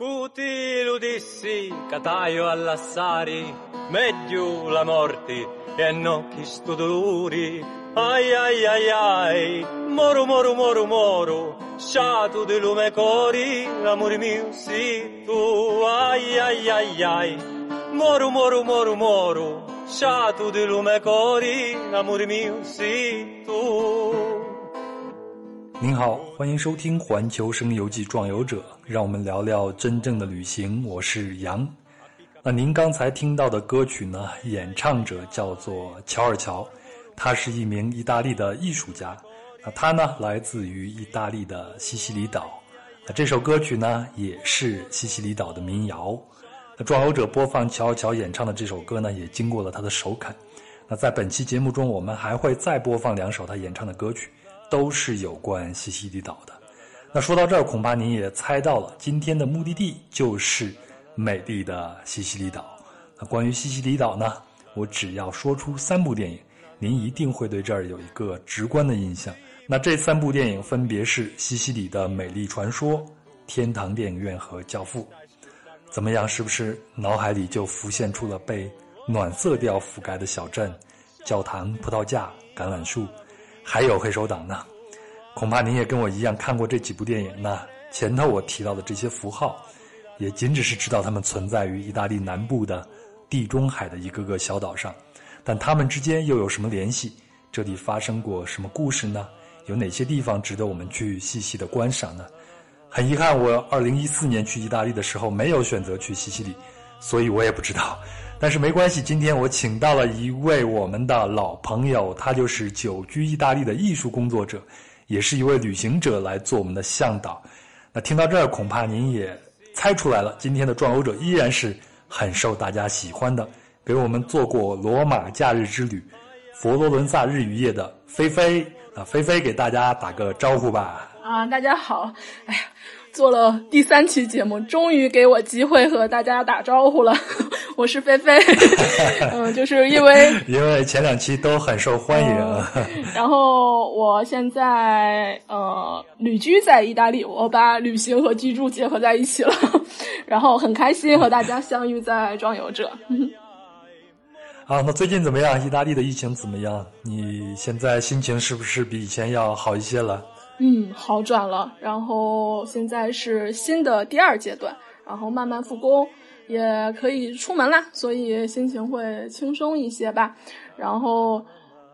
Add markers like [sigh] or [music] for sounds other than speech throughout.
Tutti lo dissi, cataio all'assari, meglio la morte e non chi sto dolori. Ai ai ai ai, moro moro moro moro, sciato di lume cori, amore mio sì tu. Ai ai ai ai, moro moro moro moro, sciato di lume cori, amore mio sì tu. 您好，欢迎收听《环球声游记·壮游者》，让我们聊聊真正的旅行。我是杨。那您刚才听到的歌曲呢？演唱者叫做乔尔乔，他是一名意大利的艺术家。那他呢，来自于意大利的西西里岛。那这首歌曲呢，也是西西里岛的民谣。那壮游者播放乔尔乔演唱的这首歌呢，也经过了他的首肯。那在本期节目中，我们还会再播放两首他演唱的歌曲。都是有关西西里岛的。那说到这儿，恐怕您也猜到了，今天的目的地就是美丽的西西里岛。那关于西西里岛呢，我只要说出三部电影，您一定会对这儿有一个直观的印象。那这三部电影分别是《西西里的美丽传说》、《天堂电影院》和《教父》。怎么样？是不是脑海里就浮现出了被暖色调覆盖的小镇、教堂、葡萄架、橄榄树？还有黑手党呢，恐怕您也跟我一样看过这几部电影呢。前头我提到的这些符号，也仅只是知道它们存在于意大利南部的地中海的一个个小岛上，但它们之间又有什么联系？这里发生过什么故事呢？有哪些地方值得我们去细细的观赏呢？很遗憾，我二零一四年去意大利的时候没有选择去西西里，所以我也不知道。但是没关系，今天我请到了一位我们的老朋友，他就是久居意大利的艺术工作者，也是一位旅行者来做我们的向导。那听到这儿，恐怕您也猜出来了，今天的壮游者依然是很受大家喜欢的。给我们做过罗马假日之旅、佛罗伦萨日与夜的菲菲啊，菲菲给大家打个招呼吧。啊，大家好，哎呀。做了第三期节目，终于给我机会和大家打招呼了。[laughs] 我是菲菲，[laughs] 嗯，就是因为 [laughs] 因为前两期都很受欢迎。然后我现在呃旅居在意大利，我把旅行和居住结合在一起了，然后很开心和大家相遇在壮游者。啊，那最近怎么样？意大利的疫情怎么样？你现在心情是不是比以前要好一些了？嗯，好转了。然后现在是新的第二阶段，然后慢慢复工，也可以出门啦，所以心情会轻松一些吧。然后，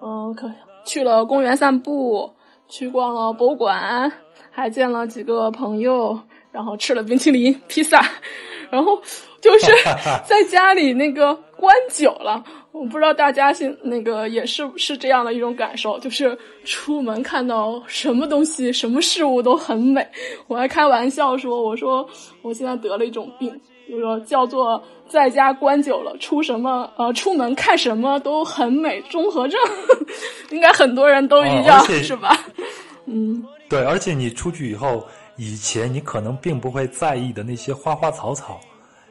嗯，可去了公园散步，去逛了博物馆，还见了几个朋友，然后吃了冰淇淋、披萨，[laughs] 然后就是 [laughs] 在家里那个关久了。我不知道大家现那个也是是这样的一种感受，就是出门看到什么东西、什么事物都很美。我还开玩笑说：“我说我现在得了一种病，就说叫做在家关久了，出什么呃出门看什么都很美综合症，应该很多人都一样是吧？嗯，对，而且你出去以后，以前你可能并不会在意的那些花花草草，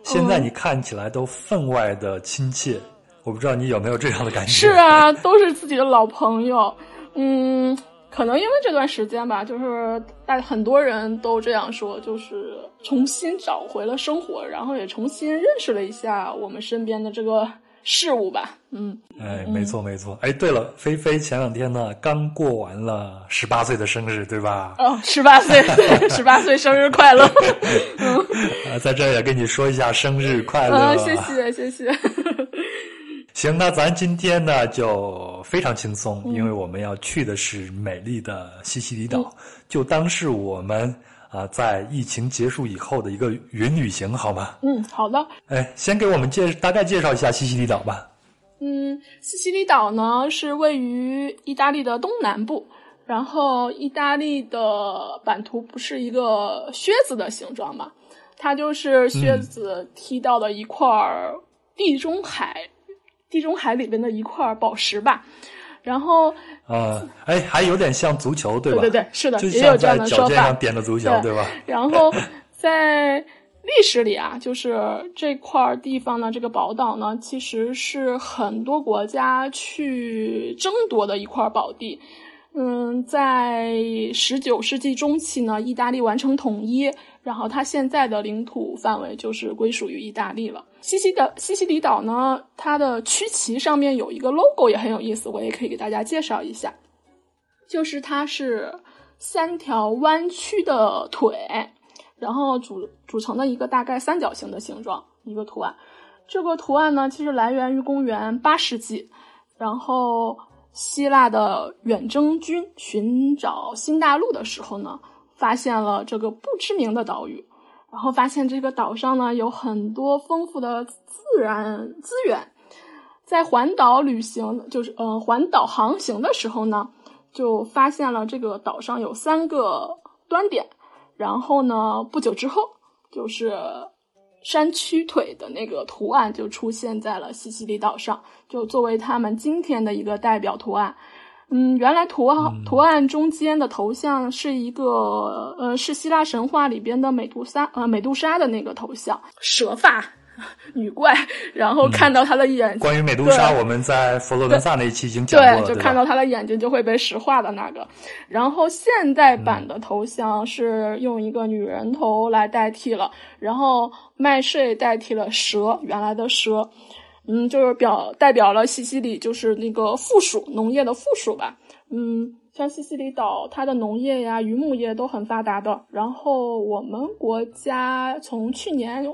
现在你看起来都分外的亲切。”我不知道你有没有这样的感觉？是啊，都是自己的老朋友。嗯，可能因为这段时间吧，就是大很多人都这样说，就是重新找回了生活，然后也重新认识了一下我们身边的这个事物吧。嗯，哎，没错没错。哎，对了，菲菲前两天呢刚过完了十八岁的生日，对吧？哦，十八岁，十八岁生日快乐！[laughs] 嗯，啊，在这也跟你说一下生日快乐。啊，谢谢谢谢。行，那咱今天呢就非常轻松，因为我们要去的是美丽的西西里岛，就当是我们啊在疫情结束以后的一个云旅行，好吗？嗯，好的。哎，先给我们介大概介绍一下西西里岛吧。嗯，西西里岛呢是位于意大利的东南部，然后意大利的版图不是一个靴子的形状嘛，它就是靴子踢到了一块地中海。地中海里边的一块宝石吧，然后呃，哎，还有点像足球，对吧？对对对，是的，也有这样的说法。点的足球，对吧？然后在历史里啊，就是这块地方呢，这个宝岛呢，其实是很多国家去争夺的一块宝地。嗯，在十九世纪中期呢，意大利完成统一，然后它现在的领土范围就是归属于意大利了。西西的西西里岛呢，它的区旗上面有一个 logo 也很有意思，我也可以给大家介绍一下，就是它是三条弯曲的腿，然后组组成的一个大概三角形的形状一个图案。这个图案呢，其实来源于公元八世纪，然后。希腊的远征军寻找新大陆的时候呢，发现了这个不知名的岛屿，然后发现这个岛上呢有很多丰富的自然资源，在环岛旅行，就是呃环岛航行的时候呢，就发现了这个岛上有三个端点，然后呢不久之后就是。山区腿的那个图案就出现在了西西里岛上，就作为他们今天的一个代表图案。嗯，原来图案图案中间的头像是一个呃，是希腊神话里边的美杜莎呃美杜莎的那个头像，蛇发。[laughs] 女怪，然后看到她的眼睛，关于美杜莎，我们在佛罗伦萨那一期已经讲过了，对，就看到她的眼睛就会被石化的那个。然后现代版的头像是用一个女人头来代替了，然后麦穗代替了蛇，原来的蛇，嗯，就是表代表了西西里，就是那个附属农业的附属吧。嗯，像西西里岛，它的农业呀、渔牧业都很发达的。然后我们国家从去年。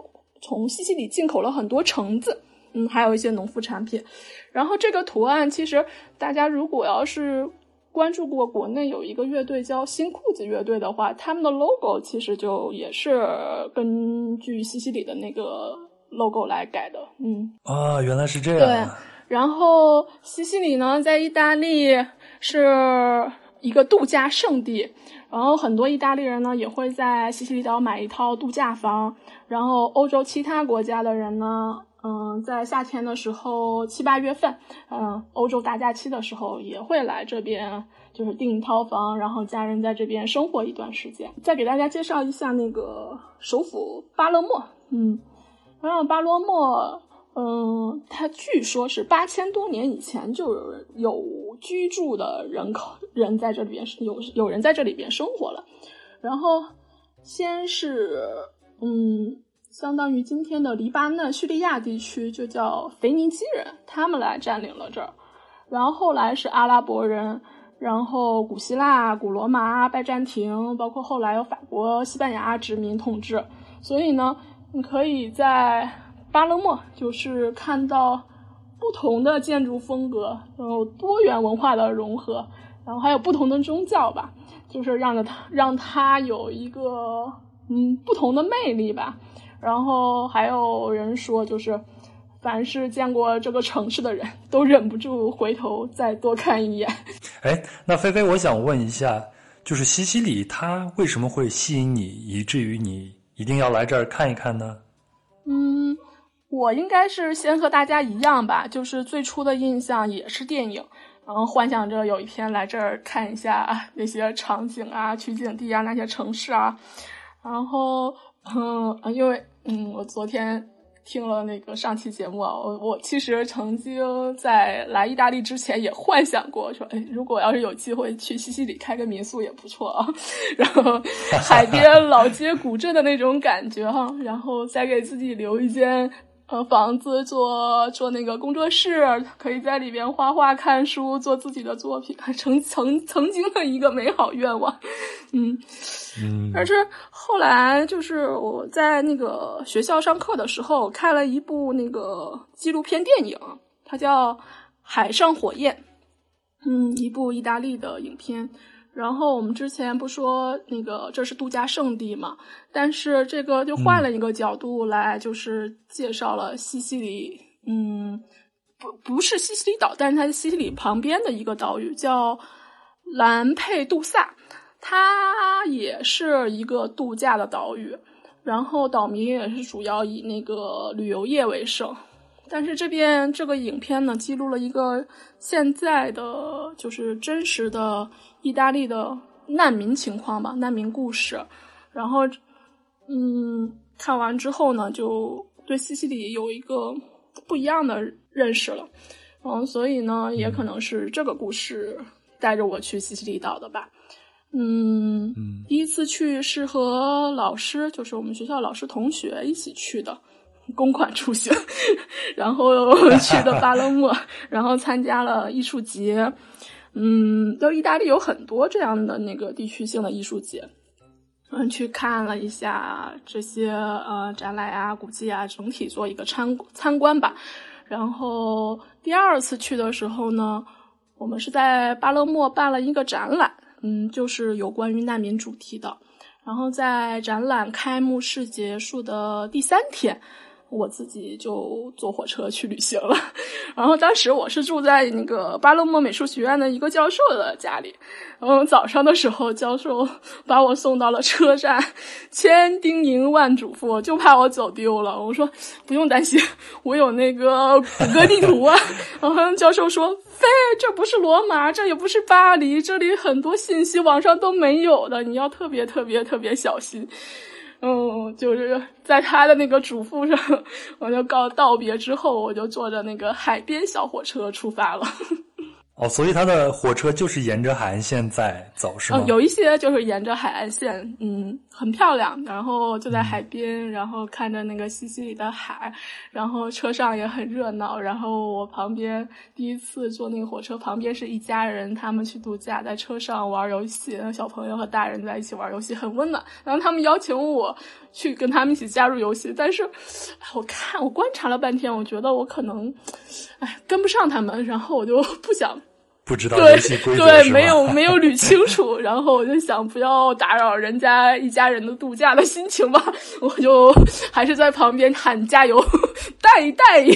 从西西里进口了很多橙子，嗯，还有一些农副产品。然后这个图案，其实大家如果要是关注过国内有一个乐队叫新裤子乐队的话，他们的 logo 其实就也是根据西西里的那个 logo 来改的。嗯，啊，原来是这样。对。然后西西里呢，在意大利是一个度假胜地，然后很多意大利人呢也会在西西里岛买一套度假房。然后，欧洲其他国家的人呢，嗯，在夏天的时候，七八月份，嗯，欧洲大假期的时候，也会来这边，就是订一套房，然后家人在这边生活一段时间。再给大家介绍一下那个首府巴勒莫，嗯，然后巴勒莫，嗯，它据说是八千多年以前就有有居住的人口，人在这里边有有人在这里边生活了。然后，先是。嗯，相当于今天的黎巴嫩、叙利亚地区，就叫腓尼基人，他们来占领了这儿。然后后来是阿拉伯人，然后古希腊、古罗马、拜占庭，包括后来有法国、西班牙殖民统治。所以呢，你可以在巴勒莫就是看到不同的建筑风格，然后多元文化的融合，然后还有不同的宗教吧，就是让着它让它有一个。嗯，不同的魅力吧。然后还有人说，就是凡是见过这个城市的人都忍不住回头再多看一眼。[laughs] 哎，那菲菲，我想问一下，就是西西里它为什么会吸引你，以至于你一定要来这儿看一看呢？嗯，我应该是先和大家一样吧，就是最初的印象也是电影，然后幻想着有一天来这儿看一下那些场景啊、取景地啊、那些城市啊。然后，嗯，因为，嗯，我昨天听了那个上期节目啊，我我其实曾经在来意大利之前也幻想过，说，哎，如果要是有机会去西西里开个民宿也不错啊，[laughs] 然后海边老街古镇的那种感觉哈，然后再给自己留一间。呃，房子做做那个工作室，可以在里边画画、看书、做自己的作品，曾曾曾经的一个美好愿望。嗯嗯，而是后来就是我在那个学校上课的时候，看了一部那个纪录片电影，它叫《海上火焰》，嗯，一部意大利的影片。然后我们之前不说那个这是度假胜地嘛？但是这个就换了一个角度来，就是介绍了西西里。嗯，不不是西西里岛，但是它是西西里旁边的一个岛屿，叫兰佩杜萨。它也是一个度假的岛屿，然后岛民也是主要以那个旅游业为生。但是这边这个影片呢，记录了一个现在的就是真实的。意大利的难民情况吧，难民故事，然后，嗯，看完之后呢，就对西西里有一个不一样的认识了，嗯，所以呢，也可能是这个故事带着我去西西里岛的吧。嗯，嗯第一次去是和老师，就是我们学校老师同学一起去的，公款出行，[laughs] 然后去的巴勒莫，然后参加了艺术节。嗯，就意大利有很多这样的那个地区性的艺术节。嗯，去看了一下这些呃展览啊、古迹啊，整体做一个参参观吧。然后第二次去的时候呢，我们是在巴勒莫办了一个展览，嗯，就是有关于难民主题的。然后在展览开幕式结束的第三天，我自己就坐火车去旅行了。然后当时我是住在那个巴勒莫美术学院的一个教授的家里。然后早上的时候，教授把我送到了车站，千叮咛万嘱咐，就怕我走丢了。我说不用担心，[laughs] 我有那个谷歌地图啊。[laughs] 然后教授说：“飞，这不是罗马，这也不是巴黎，这里很多信息网上都没有的，你要特别特别特别小心。”嗯，就是在他的那个嘱咐上，我就告道别之后，我就坐着那个海边小火车出发了。[laughs] 哦，所以他的火车就是沿着海岸线在走，是吗？嗯，有一些就是沿着海岸线，嗯，很漂亮。然后就在海边，然后看着那个西西里的海，然后车上也很热闹。然后我旁边第一次坐那个火车，旁边是一家人，他们去度假，在车上玩游戏，小朋友和大人在一起玩游戏，很温暖。然后他们邀请我去跟他们一起加入游戏，但是我看我观察了半天，我觉得我可能，哎，跟不上他们，然后我就不想。不知道对游戏规则对，是吧没有没有捋清楚，然后我就想不要打扰人家一家人的度假的心情吧，我就还是在旁边喊加油，带一带一。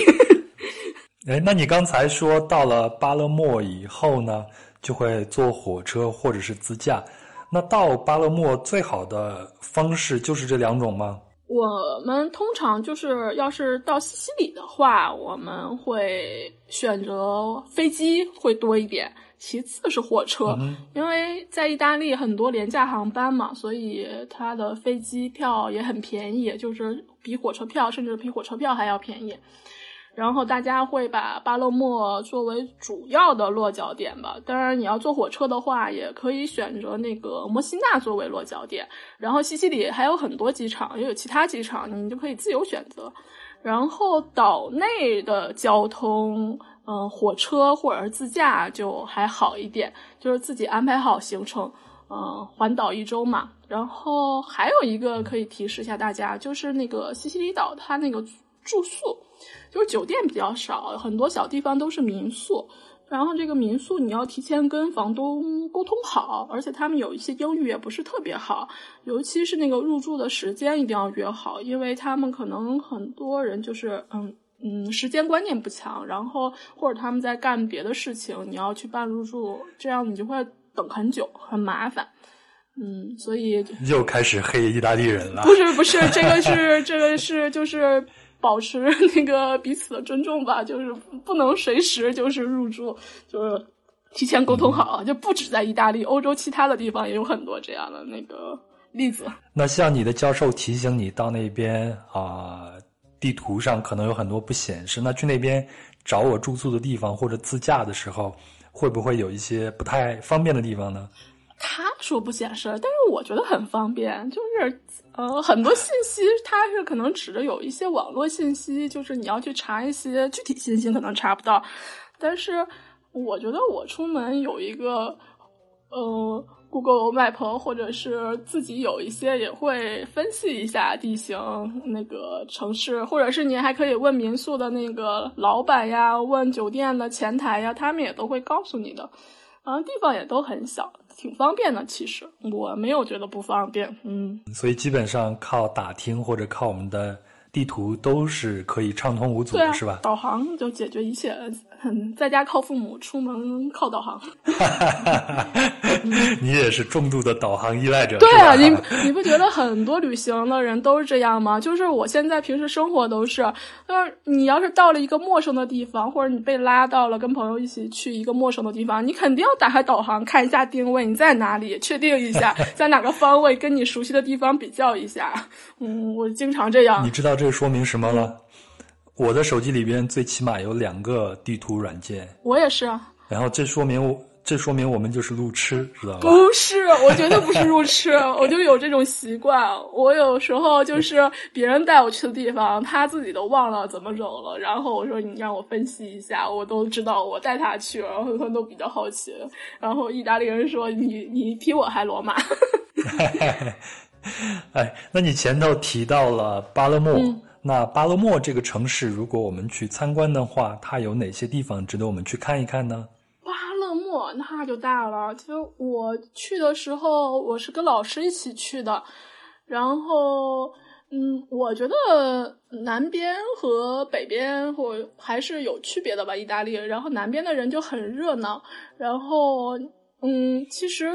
哎，那你刚才说到了巴勒莫以后呢，就会坐火车或者是自驾。那到巴勒莫最好的方式就是这两种吗？我们通常就是，要是到西西里的话，我们会选择飞机会多一点，其次是火车，因为在意大利很多廉价航班嘛，所以它的飞机票也很便宜，就是比火车票甚至比火车票还要便宜。然后大家会把巴勒莫作为主要的落脚点吧。当然，你要坐火车的话，也可以选择那个摩西纳作为落脚点。然后西西里还有很多机场，也有其他机场，你就可以自由选择。然后岛内的交通，嗯、火车或者是自驾就还好一点，就是自己安排好行程，嗯、环岛一周嘛。然后还有一个可以提示一下大家，就是那个西西里岛它那个住宿。就是酒店比较少，很多小地方都是民宿。然后这个民宿你要提前跟房东沟通好，而且他们有一些英语也不是特别好，尤其是那个入住的时间一定要约好，因为他们可能很多人就是嗯嗯时间观念不强，然后或者他们在干别的事情，你要去办入住，这样你就会等很久，很麻烦。嗯，所以又开始黑意大利人了。不是不是，这个是这个是就是。保持 [laughs] 那个彼此的尊重吧，就是不能随时就是入住，就是提前沟通好，就不止在意大利，欧洲其他的地方也有很多这样的那个例子。那像你的教授提醒你到那边啊、地图上可能有很多不显示，那去那边找我住宿的地方或者自驾的时候，会不会有一些不太方便的地方呢？他说不显示，但是我觉得很方便，就是呃很多信息它是可能指着有一些网络信息，就是你要去查一些具体信息可能查不到，但是我觉得我出门有一个呃 Google Map 或者是自己有一些也会分析一下地形那个城市，或者是你还可以问民宿的那个老板呀，问酒店的前台呀，他们也都会告诉你的。然后地方也都很小，挺方便的。其实我没有觉得不方便，嗯，所以基本上靠打听或者靠我们的地图都是可以畅通无阻的，啊，是吧？导航就解决一切。嗯，在家靠父母，出门靠导航。[laughs] 你也是重度的导航依赖者，对啊，你你不觉得很多旅行的人都是这样吗？就是我现在平时生活都是，就是你要是到了一个陌生的地方，或者你被拉到了跟朋友一起去一个陌生的地方，你肯定要打开导航看一下定位，你在哪里，确定一下 [laughs] 在哪个方位，跟你熟悉的地方比较一下。嗯，我经常这样你。知道这说明什么了？我的手机里边最起码有两个地图软件，我也是啊。然后这说明我这说明我们就是路痴，知道吧？不是，我绝对不是路痴，[laughs] 我就有这种习惯。我有时候就是 [laughs] 别人带我去的地方，他自己都忘了怎么走了，然后我说你让我分析一下，我都知道我带他去，然后他都比较好奇。然后意大利人说你你比我还罗马。[laughs] 哎，那你前头提到了巴勒莫，那巴勒莫这个城市，如果我们去参观的话，它有哪些地方值得我们去看一看呢？巴勒莫那就大了。其实我去的时候，我是跟老师一起去的。然后，嗯，我觉得南边和北边或还是有区别的吧。意大利，然后南边的人就很热闹。然后，嗯，其实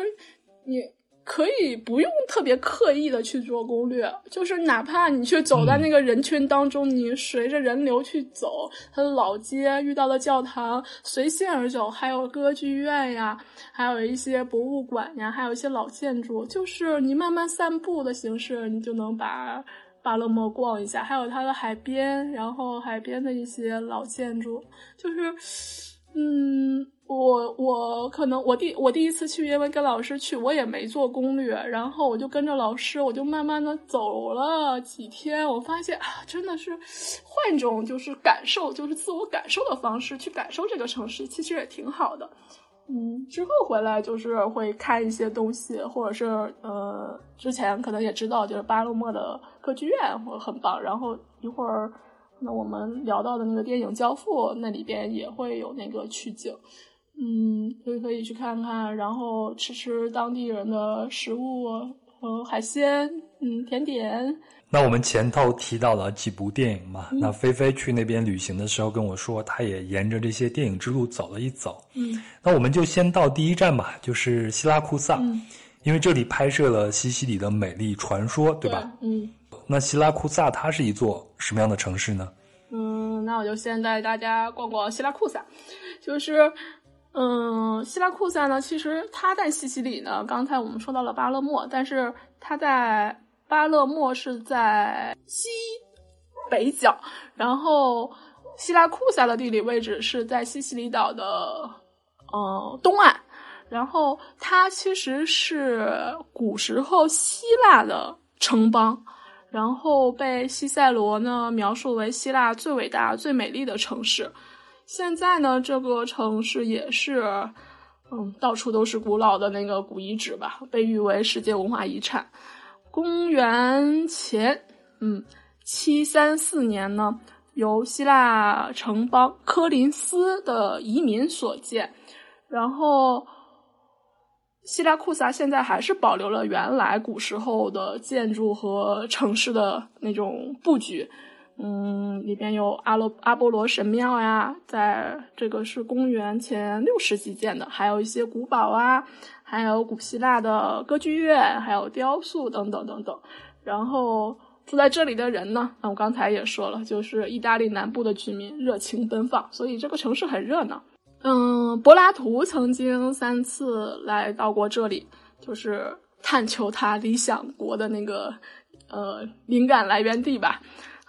你。可以不用特别刻意的去做攻略，就是哪怕你去走在那个人群当中，你随着人流去走，它的老街遇到的教堂，随心而走，还有歌剧院呀，还有一些博物馆呀，还有一些老建筑，就是你慢慢散步的形式，你就能把巴勒莫逛一下，还有它的海边，然后海边的一些老建筑，就是，嗯。我我可能我第我第一次去，因为跟老师去，我也没做攻略，然后我就跟着老师，我就慢慢的走了几天，我发现啊，真的是换一种就是感受，就是自我感受的方式去感受这个城市，其实也挺好的。嗯，之后回来就是会看一些东西，或者是呃，之前可能也知道，就是巴勒莫的歌剧院会很棒，然后一会儿那我们聊到的那个电影《交付》，那里边也会有那个取景。嗯，所以可以去看看，然后吃吃当地人的食物，和海鲜，嗯，甜点。那我们前头提到了几部电影嘛？那菲菲去那边旅行的时候跟我说，她也沿着这些电影之路走了一走。嗯，那我们就先到第一站吧，就是希拉库萨，因为这里拍摄了西西里的美丽传说，对吧？嗯，那希拉库萨它是一座什么样的城市呢？嗯，那我就先带大家逛逛希拉库萨，就是。嗯，希拉库萨呢，其实它在西西里呢。刚才我们说到了巴勒莫，但是它在巴勒莫是在西北角，然后希拉库萨的地理位置是在西西里岛的呃东岸，然后它其实是古时候希腊的城邦，然后被西塞罗呢描述为希腊最伟大、最美丽的城市。现在呢，这个城市也是，嗯，到处都是古老的那个古遗址吧，被誉为世界文化遗产。公元前，嗯，七三四年呢，由希腊城邦科林斯的移民所建。然后，希拉库萨现在还是保留了原来古时候的建筑和城市的那种布局。嗯，里边有阿罗阿波罗神庙呀，在这个是公元前六世纪建的，还有一些古堡啊，还有古希腊的歌剧院，还有雕塑等等等等。然后住在这里的人呢，那我刚才也说了，就是意大利南部的居民，热情奔放，所以这个城市很热闹。嗯，柏拉图曾经三次来到过这里，就是探求他理想国的那个呃灵感来源地吧。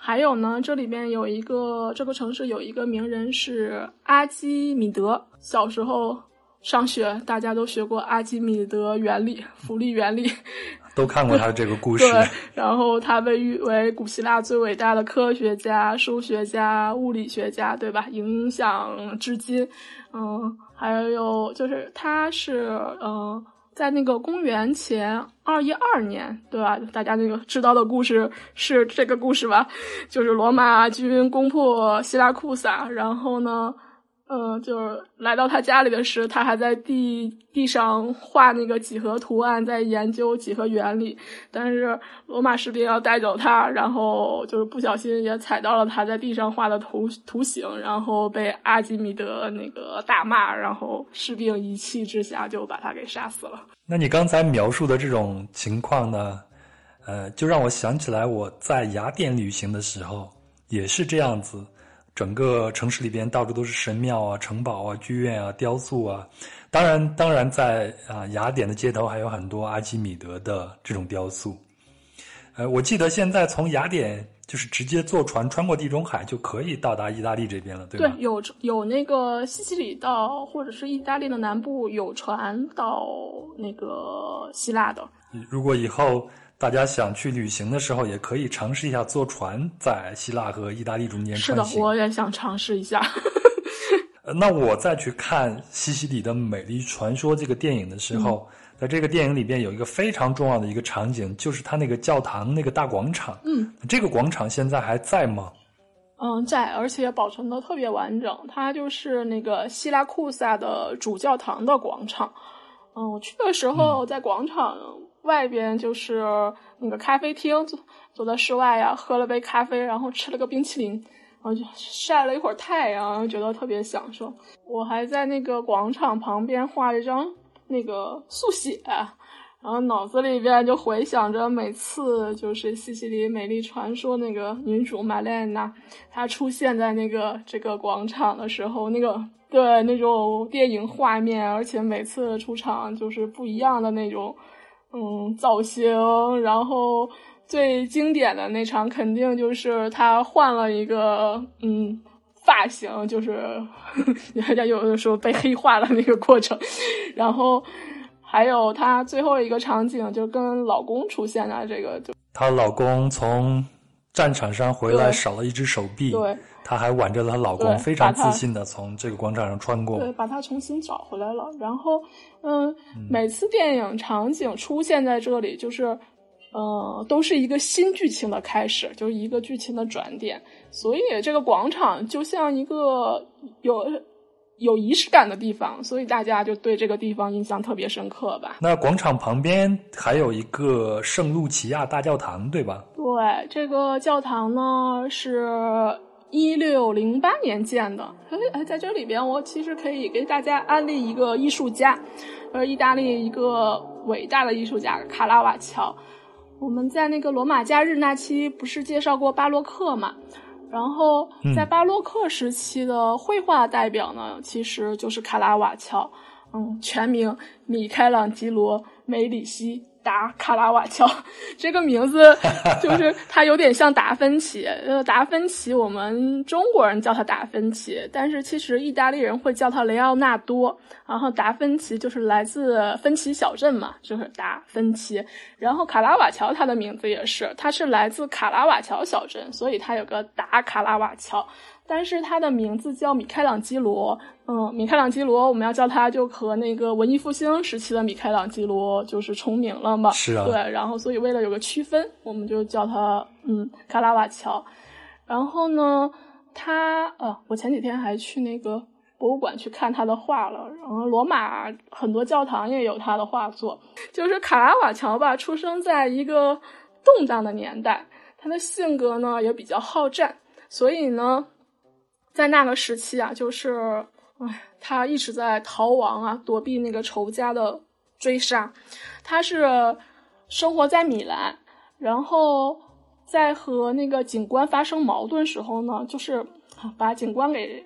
还有呢，这里面有一个这个城市有一个名人是阿基米德。小时候上学，大家都学过阿基米德原理、浮力原理，[laughs] 都看过他这个故事。[laughs] 对，然后他被誉为古希腊最伟大的科学家、数学家、物理学家，对吧？影响至今。嗯，还有就是他是嗯。在那个公元前二一二年，对吧？大家那个知道的故事是这个故事吧？就是罗马军攻破希腊库萨，然后呢？嗯，就是来到他家里的时，他还在地地上画那个几何图案，在研究几何原理。但是罗马士兵要带走他，然后就是不小心也踩到了他在地上画的图图形，然后被阿基米德那个大骂，然后士兵一气之下就把他给杀死了。那你刚才描述的这种情况呢？呃，就让我想起来我在雅典旅行的时候也是这样子。整个城市里边到处都是神庙啊、城堡啊、剧院啊、雕塑啊，当然，当然在啊雅典的街头还有很多阿基米德的这种雕塑。呃，我记得现在从雅典就是直接坐船穿过地中海就可以到达意大利这边了，对吧？对，有有那个西西里到或者是意大利的南部有船到那个希腊的。如果以后大家想去旅行的时候，也可以尝试一下坐船在希腊和意大利中间穿行。是的，我也想尝试一下。那我再去看《西西里的美丽传说》这个电影的时候。在这个电影里边有一个非常重要的一个场景，就是它那个教堂那个大广场。嗯，这个广场现在还在吗？嗯，在，而且保存的特别完整。它就是那个希拉库萨的主教堂的广场。嗯，我去的时候在广场外边就是那个咖啡厅，走走在室外呀，喝了杯咖啡，然后吃了个冰淇淋，然后就晒了一会儿太阳，觉得特别享受。我还在那个广场旁边画了一张。那个速写，然后脑子里边就回想着每次就是《西西里美丽传说》那个女主玛丽安娜，她出现在那个这个广场的时候，那个对那种电影画面，而且每次出场就是不一样的那种，嗯，造型。然后最经典的那场肯定就是她换了一个嗯发型，就是 [laughs] 人家有的时候被黑化的那个过程。然后，还有她最后一个场景，就跟老公出现的这个，就她老公从战场上回来少了一只手臂，对，她还挽着她老公，非常自信的从这个广场上穿过，对，把她重新找回来了。然后，嗯，每次电影场景出现在这里，就是，呃，都是一个新剧情的开始，就是一个剧情的转点。所以这个广场就像一个有。有仪式感的地方，所以大家就对这个地方印象特别深刻吧。那广场旁边还有一个圣路奇亚大教堂，对吧？对，这个教堂呢是一六零八年建的。哎，在这里边，我其实可以给大家安利一个艺术家，呃，意大利一个伟大的艺术家卡拉瓦乔。我们在那个罗马假日那期不是介绍过巴洛克嘛？然后，在巴洛克时期的绘画代表呢，其实就是卡拉瓦乔，嗯，全名米开朗基罗·梅里希。达卡拉瓦乔这个名字，就是 [laughs] 他有点像达芬奇。呃，达芬奇，我们中国人叫他达芬奇，但是其实意大利人会叫他雷奥纳多。然后达芬奇就是来自芬奇小镇嘛，就是达芬奇。然后卡拉瓦乔他的名字也是，他是来自卡拉瓦乔小镇，所以他有个达卡拉瓦乔。但是他的名字叫米开朗基罗，嗯，米开朗基罗，我们要叫他就和那个文艺复兴时期的米开朗基罗就是重名了嘛。是啊。对，然后所以为了有个区分，我们就叫他嗯卡拉瓦乔。然后呢，他呃，我前几天还去那个博物馆去看他的画了。然后罗马很多教堂也有他的画作。就是卡拉瓦乔吧，出生在一个动荡的年代，他的性格呢也比较好战，所以呢。在那个时期啊，就是，哎，他一直在逃亡啊，躲避那个仇家的追杀。他是生活在米兰，然后在和那个警官发生矛盾时候呢，就是把警官给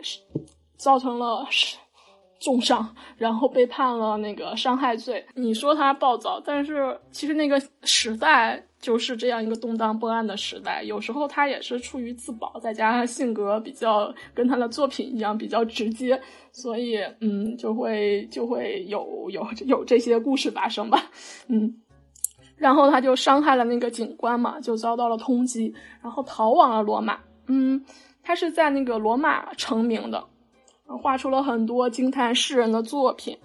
造成了重伤，然后被判了那个伤害罪。你说他暴躁，但是其实那个时代。就是这样一个动荡不安的时代，有时候他也是出于自保，再加上性格比较跟他的作品一样比较直接，所以嗯，就会就会有有有这些故事发生吧，嗯，然后他就伤害了那个警官嘛，就遭到了通缉，然后逃往了罗马，嗯，他是在那个罗马成名的，画出了很多惊叹世人的作品。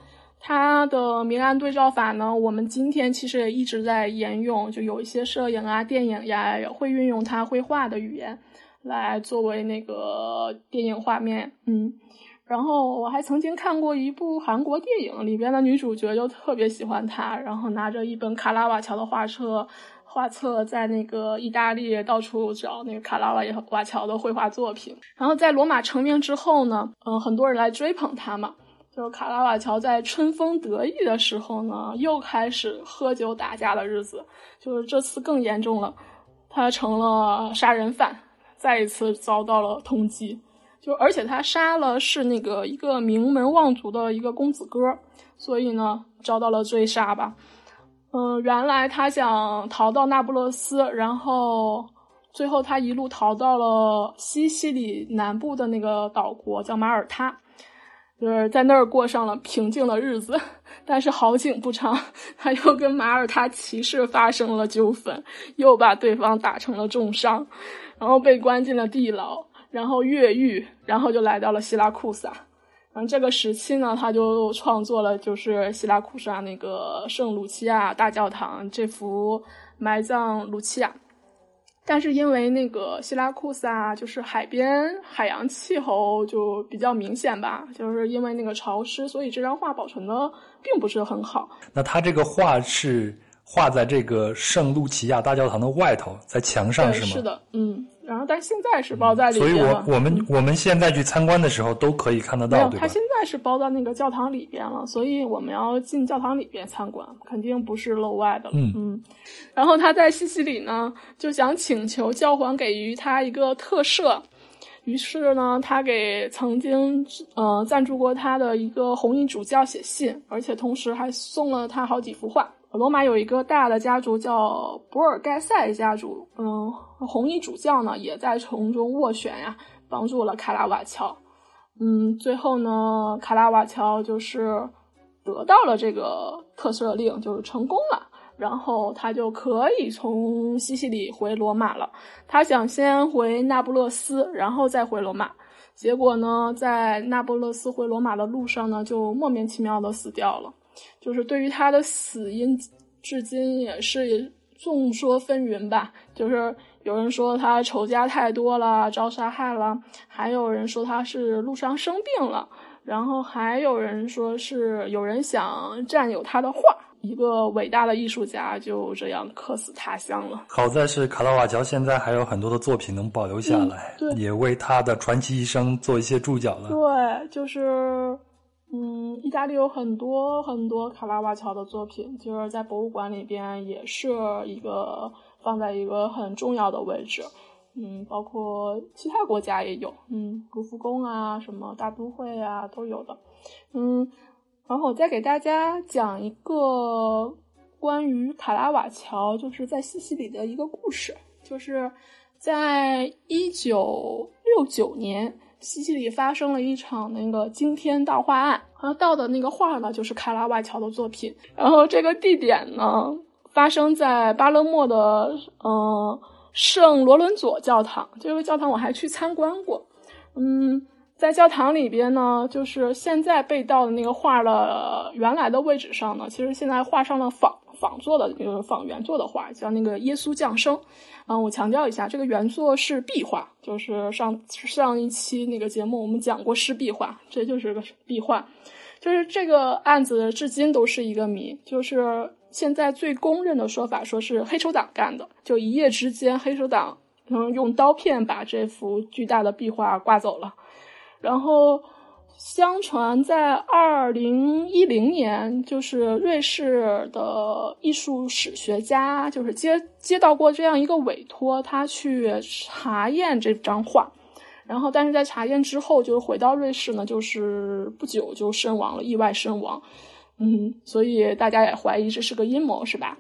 他的明暗对照法呢？我们今天其实也一直在沿用，就有一些摄影啊、电影呀，也会运用他绘画的语言来作为那个电影画面。嗯，然后我还曾经看过一部韩国电影，里边的女主角就特别喜欢他，然后拿着一本卡拉瓦乔的画册，画册在那个意大利到处找那个卡拉瓦瓦乔的绘画作品。然后在罗马成名之后呢，嗯，很多人来追捧他嘛。就是卡拉瓦乔在春风得意的时候呢，又开始喝酒打架的日子。就是这次更严重了，他成了杀人犯，再一次遭到了通缉。就而且他杀了是那个一个名门望族的一个公子哥，所以呢遭到了追杀吧。嗯，原来他想逃到那不勒斯，然后最后他一路逃到了西西里南部的那个岛国，叫马耳他，就是在那儿过上了平静的日子。但是好景不长，他又跟马耳他骑士发生了纠纷，又把对方打成了重伤，然后被关进了地牢，然后越狱，然后就来到了希拉库萨。然后这个时期呢，他就创作了就是希拉库萨那个圣卢齐亚大教堂这幅埋葬卢齐亚。但是因为那个希拉库萨就是海边海洋气候就比较明显吧，就是因为那个潮湿，所以这张画保存的并不是很好。那他这个画是画在这个圣路奇亚大教堂的外头，在墙上是吗？是的，嗯。然后，但现在是包在里边了。所以我我们我们现在去参观的时候都可以看得到，对他现在是包在那个教堂里边了，所以我们要进教堂里边参观，肯定不是楼外的。嗯嗯。然后他在西西里呢，就想请求教皇给予他一个特赦，于是呢，他给曾经呃赞助过他的一个红衣主教写信，而且同时还送了他好几幅画。罗马有一个大的家族叫博尔盖塞家族，嗯，红衣主教呢也在从中斡旋呀，帮助了卡拉瓦乔，嗯，最后呢，卡拉瓦乔就是得到了这个特赦令，就是成功了，然后他就可以从西西里回罗马了。他想先回那不勒斯，然后再回罗马，结果呢，在那不勒斯回罗马的路上呢，就莫名其妙的死掉了。就是对于他的死因，至今也是众说纷纭吧。就是有人说他仇家太多了，遭杀害了；还有人说他是路上生病了；然后还有人说是有人想占有他的画。一个伟大的艺术家就这样客死他乡了。好在是卡拉瓦乔现在还有很多的作品能保留下来，也为他的传奇一生做一些注脚了。对，就是。意大利有很多很多卡拉瓦乔的作品，就是在博物馆里边也是一个放在一个很重要的位置。嗯，包括其他国家也有，嗯，卢浮宫啊，什么大都会啊都有的。嗯，然后我再给大家讲一个关于卡拉瓦乔，就是在西西里的一个故事，就是在一九六九年。西西里发生了一场那个惊天大画案，然后盗的那个画呢，就是卡拉瓦乔的作品。然后这个地点呢，发生在巴勒莫的嗯圣罗伦佐教堂。这个教堂我还去参观过。嗯，在教堂里边呢，就是现在被盗的那个画的原来的位置上呢，其实现在画上了仿仿作的，就是仿原作的画，叫那个耶稣降生。嗯，我强调一下，这个原作是壁画，就是上上一期那个节目我们讲过是壁画，这就是个壁画。就是这个案子至今都是一个谜，就是现在最公认的说法，说是黑手党干的，就一夜之间黑手党嗯用刀片把这幅巨大的壁画刮走了，然后。相传在二零一零年，就是瑞士的艺术史学家，就是接接到过这样一个委托，他去查验这张画，然后但是在查验之后，就回到瑞士呢，就是不久就身亡了，意外身亡。嗯，所以大家也怀疑这是个阴谋，是吧？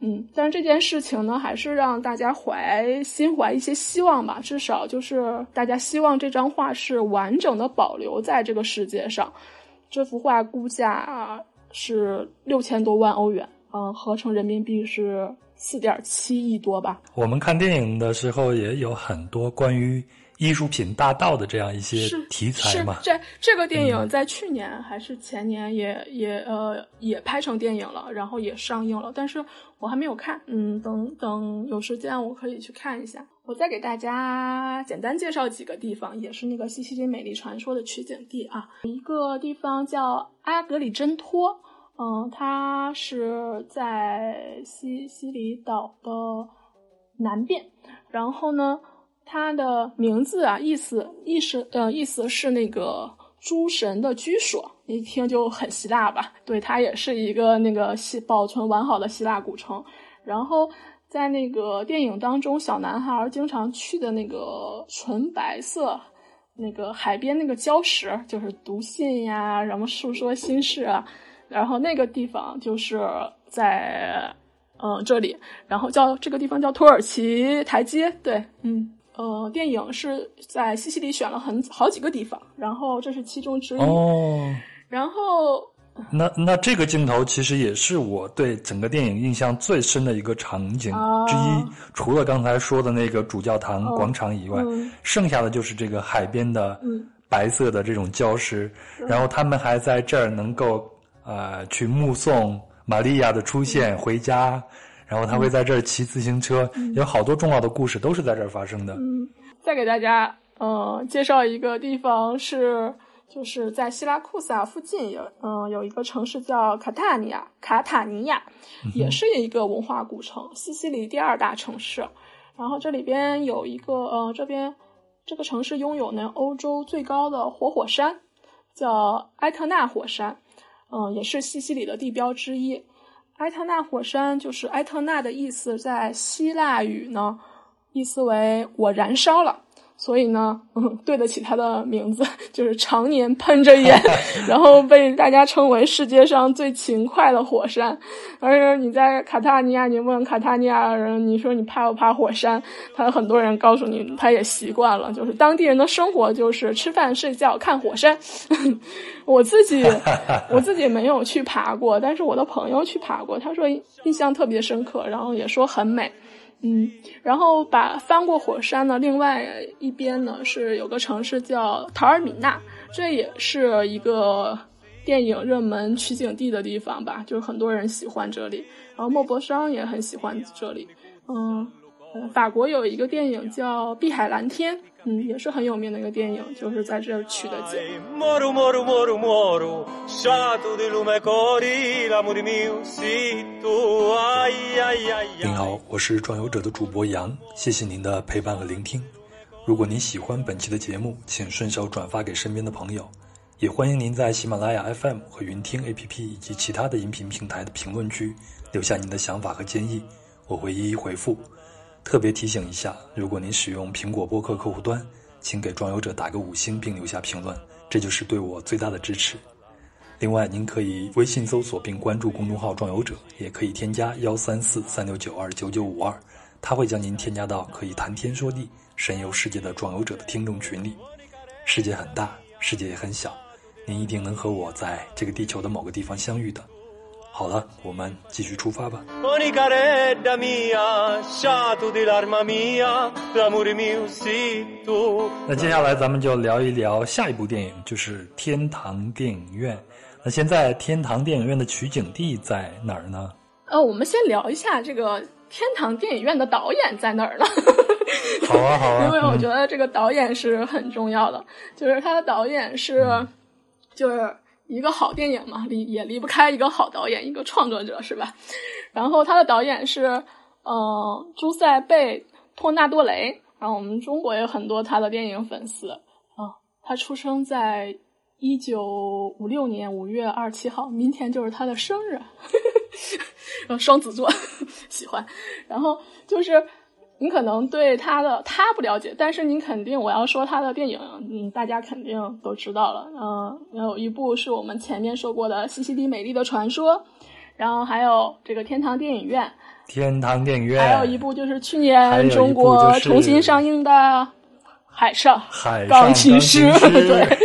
嗯，但是这件事情呢，还是让大家怀心怀一些希望吧。至少就是大家希望这张画是完整的保留在这个世界上。这幅画估价是六千多万欧元，嗯，合成人民币是四点七亿多吧。我们看电影的时候也有很多关于。艺术品大盗的这样一些题材嘛，这这个电影在去年还是前年也也呃也拍成电影了，然后也上映了，但是我还没有看，嗯，等等有时间我可以去看一下。我再给大家简单介绍几个地方，也是那个西西里美丽传说的取景地啊。一个地方叫阿格里真托，嗯，它是在西西里岛的南边，然后呢。它的名字啊，意思意思呃，意思是那个诸神的居所，一听就很希腊吧？对，它也是一个那个希保存完好的希腊古城。然后在那个电影当中，小男孩经常去的那个纯白色那个海边那个礁石，就是读信呀，什么诉说心事啊，然后那个地方就是在嗯这里，然后叫这个地方叫土耳其台阶，对，嗯。呃，电影是在西西里选了很好几个地方，然后这是其中之一。哦，然后那那这个镜头其实也是我对整个电影印象最深的一个场景之一，除了刚才说的那个主教堂广场以外，剩下的就是这个海边的白色的这种礁石，然后他们还在这儿能够呃去目送玛利亚的出现回家。然后他会在这儿骑自行车，有好多重要的故事都是在这儿发生的。嗯，再给大家呃介绍一个地方是，就是在希拉库萨附近有嗯有一个城市叫卡塔尼亚，卡塔尼亚也是一个文化古城，西西里第二大城市。然后这里边有一个呃这边这个城市拥有呢欧洲最高的活火山，叫埃特纳火山，嗯也是西西里的地标之一。埃特纳火山就是埃特纳的意思，在希腊语呢，意思为我燃烧了，所以呢，[laughs] 对得起它的名字，[laughs] 就是常年喷着烟，[laughs] 然后被大家称为世界上最勤快的火山。而且你在卡塔尼亚，你问卡塔尼亚人，你说你怕不怕火山？他很多人告诉你，他也习惯了，就是当地人的生活就是吃饭、睡觉、看火山。我自己我自己没有去爬过，但是我的朋友去爬过，他说印象特别深刻，然后也说很美，嗯，然后把翻过火山的另外一边呢是有个城市叫陶尔米纳，这也是一个电影热门取景地的地方吧，就是很多人喜欢这里，然后莫泊桑也很喜欢这里，嗯。法国有一个电影叫《碧海蓝天》，嗯，也是很有名的一个电影，就是在这儿取的景。您好，我是壮游者的主播杨，谢谢您的陪伴和聆听。如果您喜欢本期的节目，请顺手转发给身边的朋友，也欢迎您在喜马拉雅 FM 和云听 APP 以及其他的音频平台的评论区留下您的想法和建议，我会一一回复。特别提醒一下，如果您使用苹果播客客户端，请给壮游者打个五星并留下评论，这就是对我最大的支持。另外，您可以微信搜索并关注公众号“壮游者”，也可以添加幺三四三六九二九九五二，他会将您添加到可以谈天说地、神游世界的壮游者的听众群里。世界很大，世界也很小，您一定能和我在这个地球的某个地方相遇的。好了，我们继续出发吧。那接下来咱们就聊一聊下一部电影，就是《天堂电影院》。那现在天堂电影院的取景地在哪儿呢？呃，我们先聊一下这个天堂电影院的导演在哪儿呢？[laughs] 好啊，好啊，因为我觉得这个导演是很重要的，就是他的导演是，就是。一个好电影嘛，离也离不开一个好导演，一个创作者，是吧？然后他的导演是，嗯，朱塞贝·托纳多雷。然后我们中国有很多他的电影粉丝啊。他出生在一九五六年五月二十七号，明天就是他的生日。[laughs] 双子座，[laughs] 喜欢。然后就是。你可能对他的他不了解，但是你肯定我要说他的电影，嗯，大家肯定都知道了。嗯，有一部是我们前面说过的《西西里美丽的传说》，然后还有这个天堂电影院。天堂电影院。还有一部就是去年中国重新上映的《海上钢琴师》。[laughs] 对。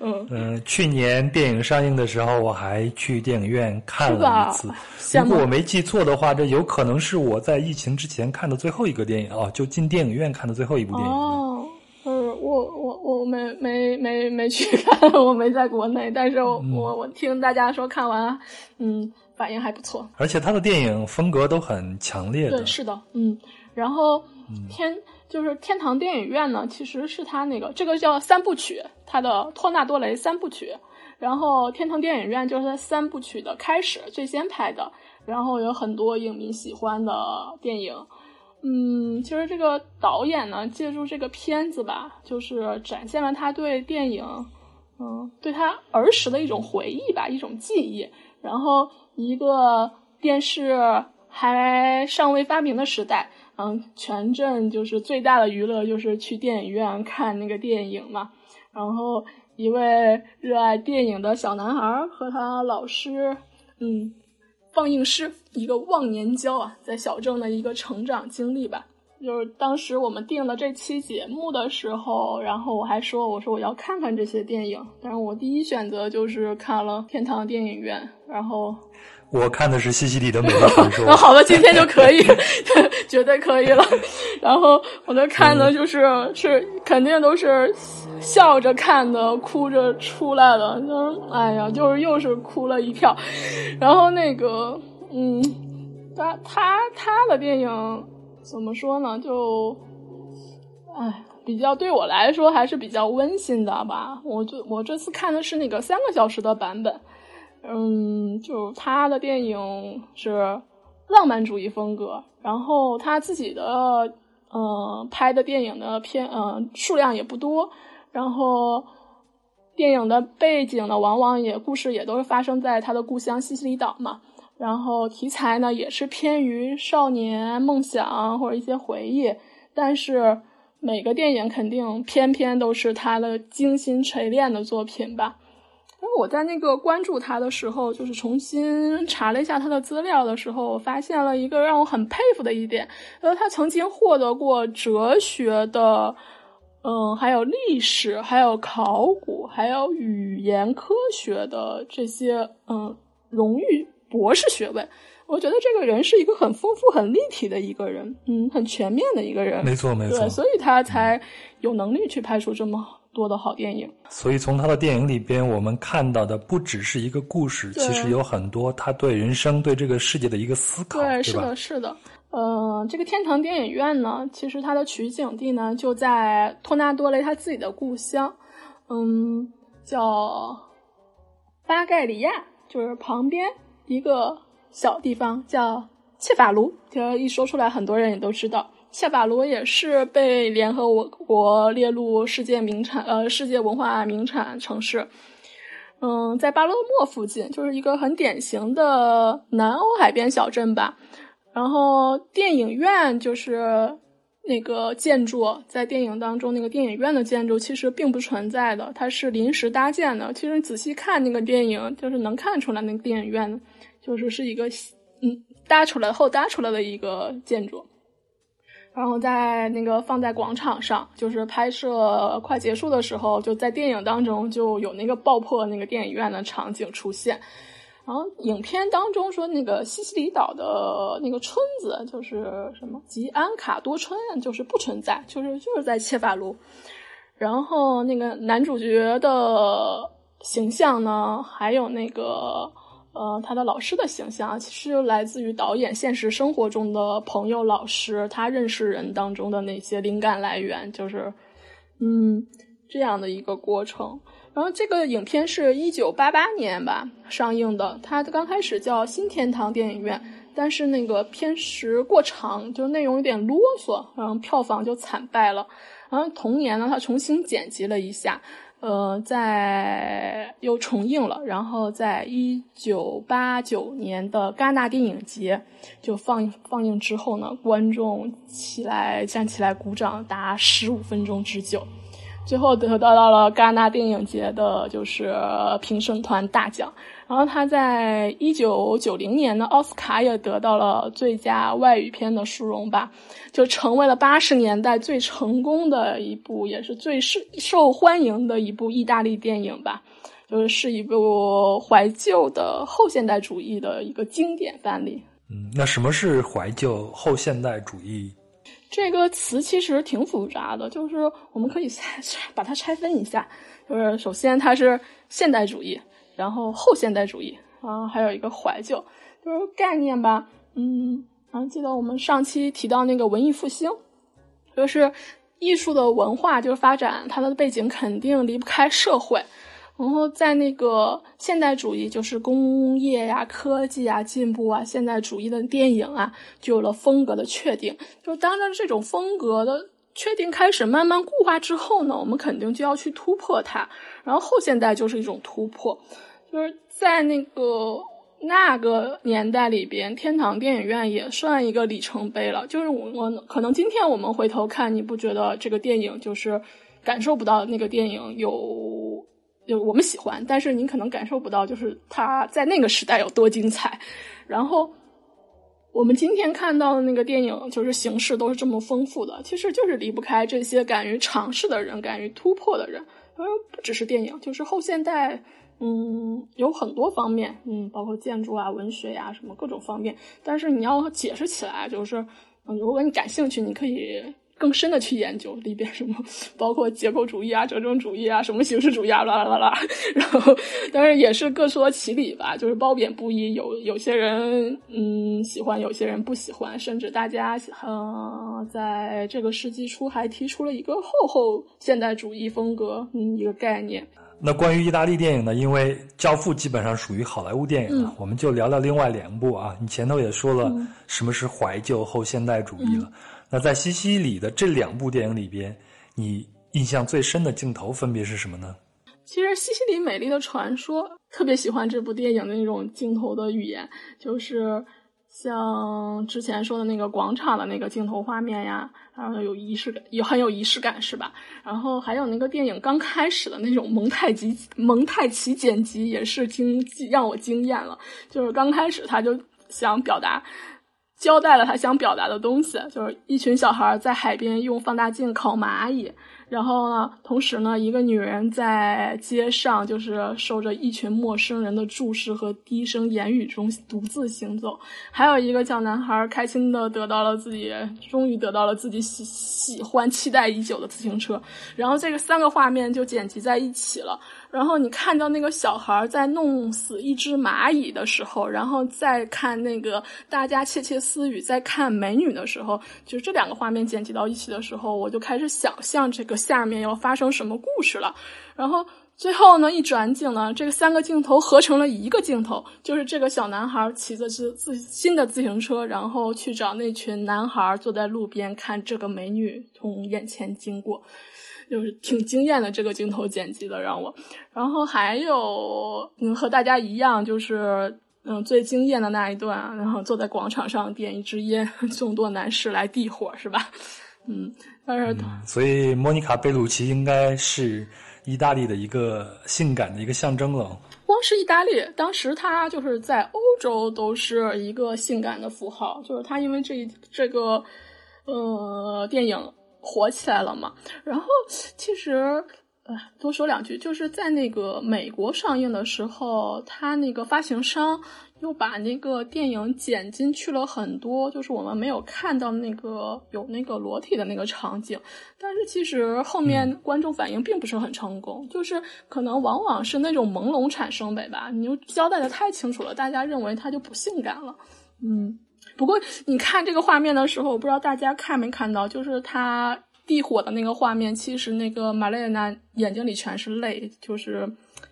嗯去年电影上映的时候，我还去电影院看了一次。如果我没记错的话，这有可能是我在疫情之前看的最后一个电影哦，就进电影院看的最后一部电影。哦，呃，我我我没没没没去看，[laughs] 我没在国内，但是我我我听大家说看完，嗯，反应还不错。而且他的电影风格都很强烈的。对，是的，嗯，然后天。就是天堂电影院呢，其实是他那个这个叫三部曲，他的托纳多雷三部曲。然后天堂电影院就是他三部曲的开始，最先拍的。然后有很多影迷喜欢的电影。嗯，其实这个导演呢，借助这个片子吧，就是展现了他对电影，嗯，对他儿时的一种回忆吧，一种记忆。然后一个电视还尚未发明的时代。嗯，全镇就是最大的娱乐就是去电影院看那个电影嘛。然后一位热爱电影的小男孩和他老师，嗯，放映师一个忘年交啊，在小镇的一个成长经历吧。就是当时我们定了这期节目的时候，然后我还说，我说我要看看这些电影，但是我第一选择就是看了天堂电影院，然后。我看的是西西里的美丽 [laughs] 传说。那好了，今天就可以，[laughs] 绝对可以了。[laughs] 然后我在看的就是是肯定都是笑着看的，哭着出来的。就是哎呀，就是又是哭了一票。然后那个嗯，他他他的电影怎么说呢？就哎，比较对我来说还是比较温馨的吧。我就我这次看的是那个三个小时的版本。嗯，就他的电影是浪漫主义风格，然后他自己的嗯拍的电影的片嗯数量也不多，然后电影的背景呢，往往也故事也都是发生在他的故乡西西里岛嘛，然后题材呢也是偏于少年梦想或者一些回忆，但是每个电影肯定偏偏都是他的精心锤炼的作品吧。因为我在那个关注他的时候，就是重新查了一下他的资料的时候，我发现了一个让我很佩服的一点，呃，他曾经获得过哲学的，嗯，还有历史，还有考古，还有语言科学的这些，嗯，荣誉博士学位。我觉得这个人是一个很丰富、很立体的一个人，嗯，很全面的一个人。没错，没错。对，所以他才有能力去拍出这么。多的好电影，所以从他的电影里边，我们看到的不只是一个故事，其实有很多他对人生、对这个世界的一个思考，对，是的，是的。呃，这个天堂电影院呢，其实它的取景地呢就在托纳多雷他自己的故乡，嗯，叫巴盖里亚，就是旁边一个小地方叫切法卢，就一说出来，很多人也都知道。夏法罗也是被联合国列入世界名产，呃，世界文化名产城市。嗯，在巴勒莫附近，就是一个很典型的南欧海边小镇吧。然后电影院就是那个建筑，在电影当中那个电影院的建筑其实并不存在的，它是临时搭建的。其实仔细看那个电影，就是能看出来那个电影院就是是一个嗯搭出来后搭出来的一个建筑。然后在那个放在广场上，就是拍摄快结束的时候，就在电影当中就有那个爆破那个电影院的场景出现。然后影片当中说那个西西里岛的那个村子就是什么吉安卡多村，就是不存在，就是就是在切法卢。然后那个男主角的形象呢，还有那个。呃，他的老师的形象其实来自于导演现实生活中的朋友、老师，他认识人当中的那些灵感来源，就是，嗯，这样的一个过程。然后这个影片是一九八八年吧上映的，它刚开始叫新天堂电影院，但是那个片时过长，就内容有点啰嗦，然后票房就惨败了。然后同年呢，他重新剪辑了一下。呃，在又重映了，然后在一九八九年的戛纳电影节就放放映之后呢，观众起来站起来鼓掌达十五分钟之久。最后得到到了戛纳电影节的，就是评审团大奖。然后他在一九九零年的奥斯卡也得到了最佳外语片的殊荣吧，就成为了八十年代最成功的一部，也是最受受欢迎的一部意大利电影吧。就是是一部怀旧的后现代主义的一个经典范例。嗯，那什么是怀旧后现代主义？这个词其实挺复杂的，就是我们可以拆 [laughs] 把它拆分一下，就是首先它是现代主义，然后后现代主义，啊，还有一个怀旧，就是概念吧，嗯，然后记得我们上期提到那个文艺复兴，就是艺术的文化就是发展，它的背景肯定离不开社会。然后在那个现代主义，就是工业呀、科技啊进步啊，现代主义的电影啊，就有了风格的确定。就当着这种风格的确定开始慢慢固化之后呢，我们肯定就要去突破它。然后后现代就是一种突破，就是在那个那个年代里边，天堂电影院也算一个里程碑了。就是我我可能今天我们回头看，你不觉得这个电影就是感受不到那个电影有。就我们喜欢，但是你可能感受不到，就是它在那个时代有多精彩。然后我们今天看到的那个电影，就是形式都是这么丰富的，其实就是离不开这些敢于尝试的人，敢于突破的人。而不只是电影，就是后现代，嗯，有很多方面，嗯，包括建筑啊、文学呀，什么各种方面。但是你要解释起来，就是，嗯，如果你感兴趣，你可以。更深的去研究里边什么，包括结构主义啊、折中主义啊、什么形式主义啊，啦啦啦啦。[laughs] 然后，但是也是各说其理吧，就是褒贬不一。有有些人嗯喜欢，有些人不喜欢，甚至大家呃在这个世纪初还提出了一个后后现代主义风格嗯一个概念。那关于意大利电影呢？因为《教父》基本上属于好莱坞电影了，我们就聊聊另外两部啊。你前头也说了什么是怀旧后现代主义了。那在西西里的这两部电影里边，你印象最深的镜头分别是什么呢？其实《西西里美丽的传说》特别喜欢这部电影的那种镜头的语言，就是像之前说的那个广场的那个镜头画面呀，然后有仪式感，也很有仪式感，是吧？然后还有那个电影刚开始的那种蒙太奇蒙太奇剪辑，也是惊让我惊艳了。就是刚开始他就想表达。交代了他想表达的东西，就是一群小孩在海边用放大镜烤蚂蚁。然后呢，同时呢，一个女人在街上，就是受着一群陌生人的注视和低声言语中独自行走。还有一个小男孩开心的得到了自己，终于得到了自己喜喜欢、期待已久的自行车。然后这个三个画面就剪辑在一起了。然后你看到那个小孩在弄死一只蚂蚁的时候，然后再看那个大家窃窃私语在看美女的时候，就是这两个画面剪辑到一起的时候，我就开始想象这个。下面要发生什么故事了？然后最后呢，一转景呢，这个三个镜头合成了一个镜头，就是这个小男孩骑着自自新的自行车，然后去找那群男孩坐在路边看这个美女从眼前经过，就是挺惊艳的这个镜头剪辑的让我。然后还有嗯，和大家一样，就是嗯最惊艳的那一段，然后坐在广场上点一支烟，[laughs] 众多男士来递火，是吧？嗯。嗯，所以莫妮卡·贝鲁奇应该是意大利的一个性感的一个象征了。光是意大利，当时她就是在欧洲都是一个性感的符号，就是她因为这这个呃电影火起来了嘛。然后其实呃多说两句，就是在那个美国上映的时候，他那个发行商。又把那个电影剪进去了很多，就是我们没有看到那个有那个裸体的那个场景。但是其实后面观众反应并不是很成功，就是可能往往是那种朦胧产生美吧。你就交代的太清楚了，大家认为它就不性感了。嗯，不过你看这个画面的时候，我不知道大家看没看到，就是他地火的那个画面，其实那个玛丽娜眼睛里全是泪，就是。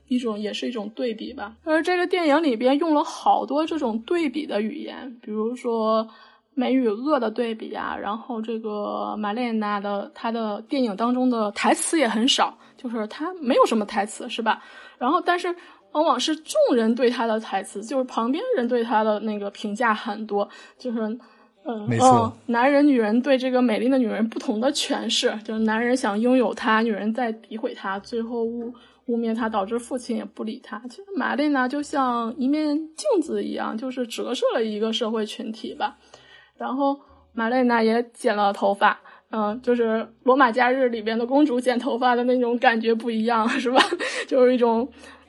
一种也是一种对比吧，而这个电影里边用了好多这种对比的语言，比如说美与恶的对比啊，然后这个玛莲娜的她的电影当中的台词也很少，就是她没有什么台词是吧？然后但是往往是众人对她的台词，就是旁边人对她的那个评价很多，就是嗯，没错，男人女人对这个美丽的女人不同的诠释，就是男人想拥有她，女人在诋毁她，最后。污蔑他，导致父亲也不理他。其实玛丽娜就像一面镜子一样，就是折射了一个社会群体吧。然后玛丽娜也剪了头发，嗯，就是《罗马假日》里边的公主剪头发的那种感觉不一样，[laughs] 是吧？就是一种，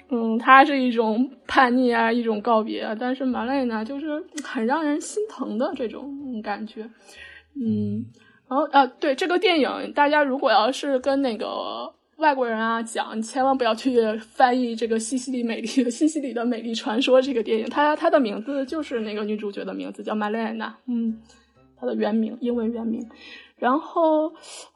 嗯，它是一种叛逆啊，一种告别。但是玛丽娜就是很让人心疼的这种感觉，嗯。然后啊，对这个电影，大家如果要是跟那个。外国人啊，讲你千万不要去翻译这个《西西里美丽》《西西里的美丽传说》这个电影，它它的名字就是那个女主角的名字，叫玛丽安娜，嗯，它的原名，英文原名。然后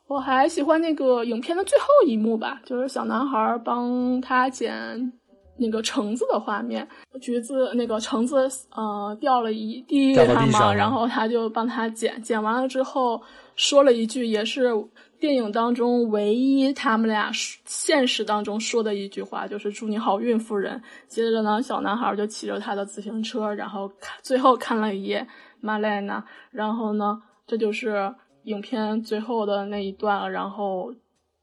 我还喜欢那个影片的最后一幕吧，就是小男孩帮他捡那个橙子的画面，橘子那个橙子呃掉了一地上嘛，然后他就帮他捡，捡完了之后说了一句，也是。电影当中唯一他们俩现实当中说的一句话就是“祝你好运，夫人”。接着呢，小男孩就骑着他的自行车，然后看最后看了一眼玛莱娜，然后呢，这就是影片最后的那一段。然后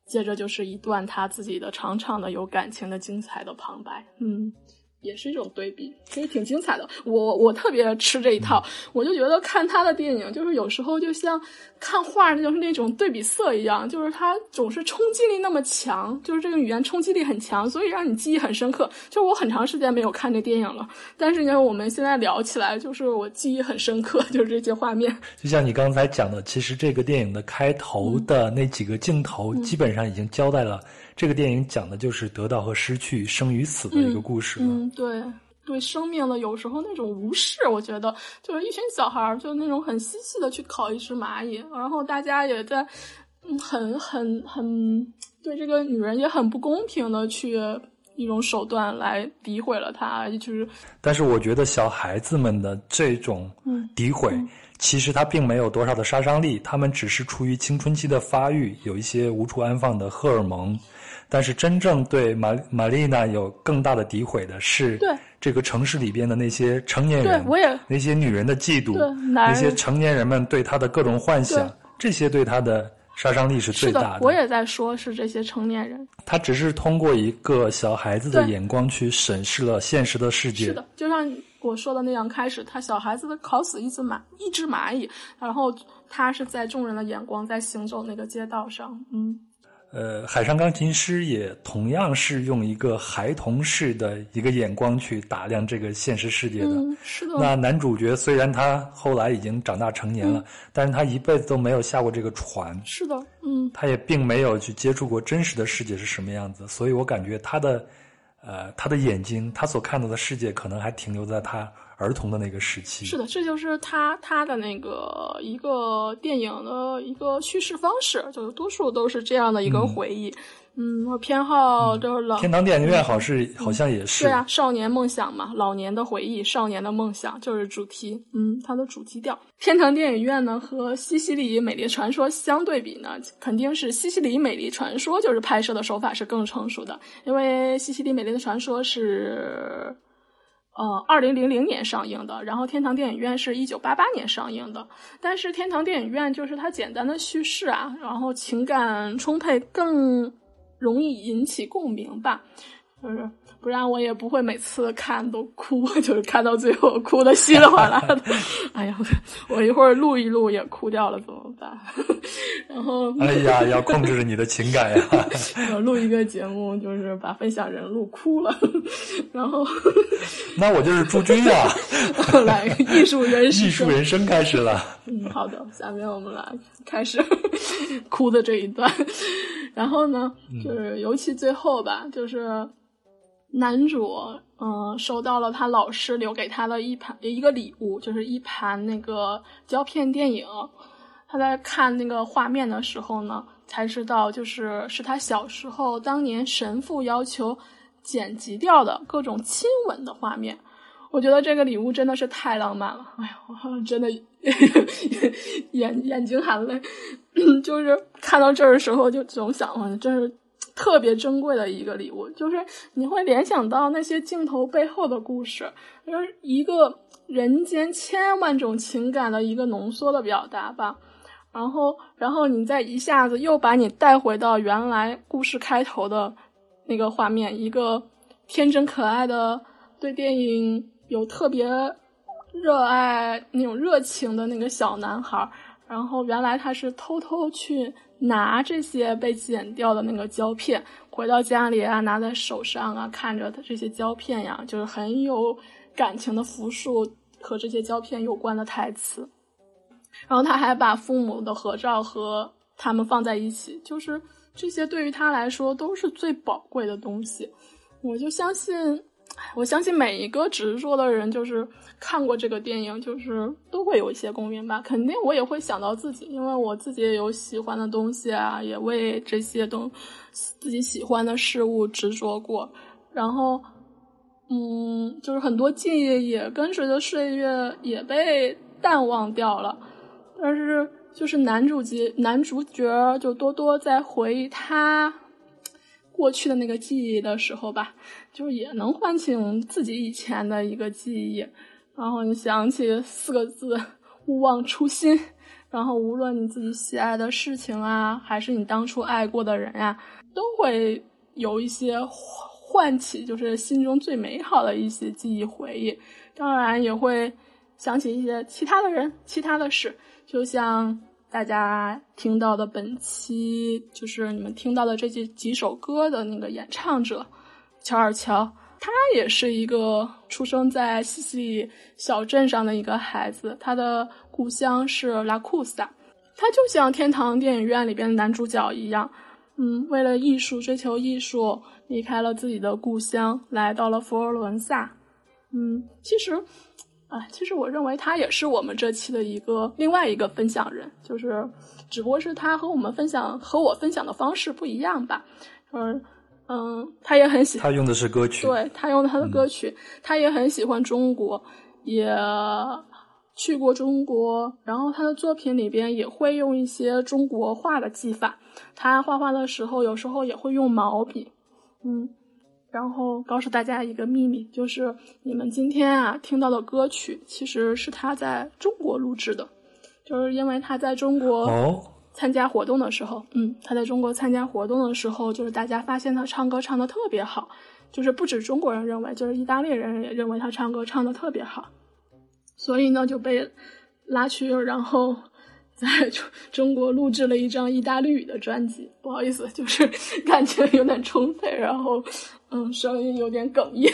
接着就是一段他自己的长长的、有感情的、精彩的旁白。嗯。也是一种对比，其实挺精彩的。我我特别吃这一套，我就觉得看他的电影，就是有时候就像看画，就是那种对比色一样，就是他总是冲击力那么强，就是这个语言冲击力很强，所以让你记忆很深刻。就我很长时间没有看这电影了，但是呢，我们现在聊起来，就是我记忆很深刻，[laughs] 就是这些画面。就像你刚才讲的，其实这个电影的开头的那几个镜头，基本上已经交代了。这个电影讲的就是得到和失去、生与死的一个故事。嗯，对，对生命的有时候那种无视，我觉得就是一群小孩儿，就那种很嬉戏的去烤一只蚂蚁，然后大家也在很很很对这个女人也很不公平的去一种手段来诋毁了她，就是。但是我觉得小孩子们的这种诋毁，其实他并没有多少的杀伤力，他们只是出于青春期的发育，有一些无处安放的荷尔蒙。但是真正对玛玛丽娜有更大的诋毁的是，这个城市里边的那些成年人，我也那些女人的嫉妒，那些成年人们对她的各种幻想，这些对她的杀伤力是最大的。我也在说，是这些成年人。他只是通过一个小孩子的眼光去审视了现实的世界。是的，就像我说的那样，开始他小孩子的烤死一只蚂一只蚂蚁，然后他是在众人的眼光在行走那个街道上，嗯。呃，海上钢琴师也同样是用一个孩童式的一个眼光去打量这个现实世界的。是的。那男主角虽然他后来已经长大成年了，但是他一辈子都没有下过这个船。是的，嗯。他也并没有去接触过真实的世界是什么样子，所以我感觉他的，呃，他的眼睛，他所看到的世界，可能还停留在他。儿童的那个时期是的，这就是他他的那个一个电影的一个叙事方式，就多数都是这样的一个回忆。嗯，我偏好就是老天堂电影院，好是好像也是对啊，少年梦想嘛，老年的回忆，少年的梦想就是主题。嗯，它的主题调。天堂电影院呢和西西里美丽传说相对比呢，肯定是西西里美丽传说就是拍摄的手法是更成熟的，因为西西里美丽的传说是。呃，二零零零年上映的，然后天堂电影院是一九八八年上映的。但是天堂电影院就是它简单的叙事啊，然后情感充沛，更容易引起共鸣吧，就是。不然我也不会每次看都哭，[laughs] 就是看到最后哭的稀里哗啦的。[laughs] 哎呀，我一会儿录一录也哭掉了怎么办？[laughs] 然后，哎呀，要控制你的情感呀！我录一个节目，就是把分享人录哭了。然后，那我就是朱军呀！来，艺术人生艺术人生开始了。嗯，好的，下面我们来开始哭的这一段。然后呢，就是尤其最后吧，就是。男主，嗯，收到了他老师留给他的一盘一个礼物，就是一盘那个胶片电影。他在看那个画面的时候呢，才知道就是是他小时候当年神父要求剪辑掉的各种亲吻的画面。我觉得这个礼物真的是太浪漫了，[laughs] 哎呀，我真的 [laughs] 眼眼睛含泪，[coughs] 就是看到这儿的时候就总想，真是。特别珍贵的一个礼物，就是你会联想到那些镜头背后的故事，就是一个人间千万种情感的一个浓缩的表达吧。然后，然后你再一下子又把你带回到原来故事开头的那个画面，一个天真可爱的对电影有特别热爱那种热情的那个小男孩，然后原来他是偷偷去。拿这些被剪掉的那个胶片回到家里啊，拿在手上啊，看着他这些胶片呀，就是很有感情的复述和这些胶片有关的台词。然后他还把父母的合照和他们放在一起，就是这些对于他来说都是最宝贵的东西。我就相信。我相信每一个执着的人，就是看过这个电影，就是都会有一些共鸣吧。肯定我也会想到自己，因为我自己也有喜欢的东西啊，也为这些东自己喜欢的事物执着过。然后，嗯，就是很多记忆也跟随着岁月也被淡忘掉了。但是，就是男主角男主角就多多在回忆他。过去的那个记忆的时候吧，就也能唤醒自己以前的一个记忆，然后你想起四个字“勿忘初心”，然后无论你自己喜爱的事情啊，还是你当初爱过的人呀，都会有一些唤起，就是心中最美好的一些记忆回忆。当然也会想起一些其他的人、其他的事，就像大家听到的本期，就是你们听到的这几几首歌的那个演唱者乔尔乔。他也是一个出生在西西里小镇上的一个孩子，他的故乡是拉库萨。他就像天堂电影院里边的男主角一样，嗯，为了艺术追求艺术，离开了自己的故乡，来到了佛罗伦萨。嗯，其实，啊，其实我认为他也是我们这期的一个另外一个分享人，就是只不过是他和我们分享和我分享的方式不一样吧，嗯。嗯，他也很喜欢。他用的是歌曲，对他用的他的歌曲，他也很喜欢中国，也去过中国。然后他的作品里边也会用一些中国画的技法。他画画的时候，有时候也会用毛笔。嗯，然后告诉大家一个秘密，就是你们今天啊听到的歌曲，其实是他在中国录制的，就是因为他在中国。哦。参加活动的时候，嗯，他在中国参加活动的时候，就是大家发现他唱歌唱的特别好，就是不止中国人认为，就是意大利人也认为他唱歌唱的特别好，所以呢就被拉去，然后在中中国录制了一张意大利语的专辑。不好意思，就是感情有点充沛，然后嗯，声音有点哽咽。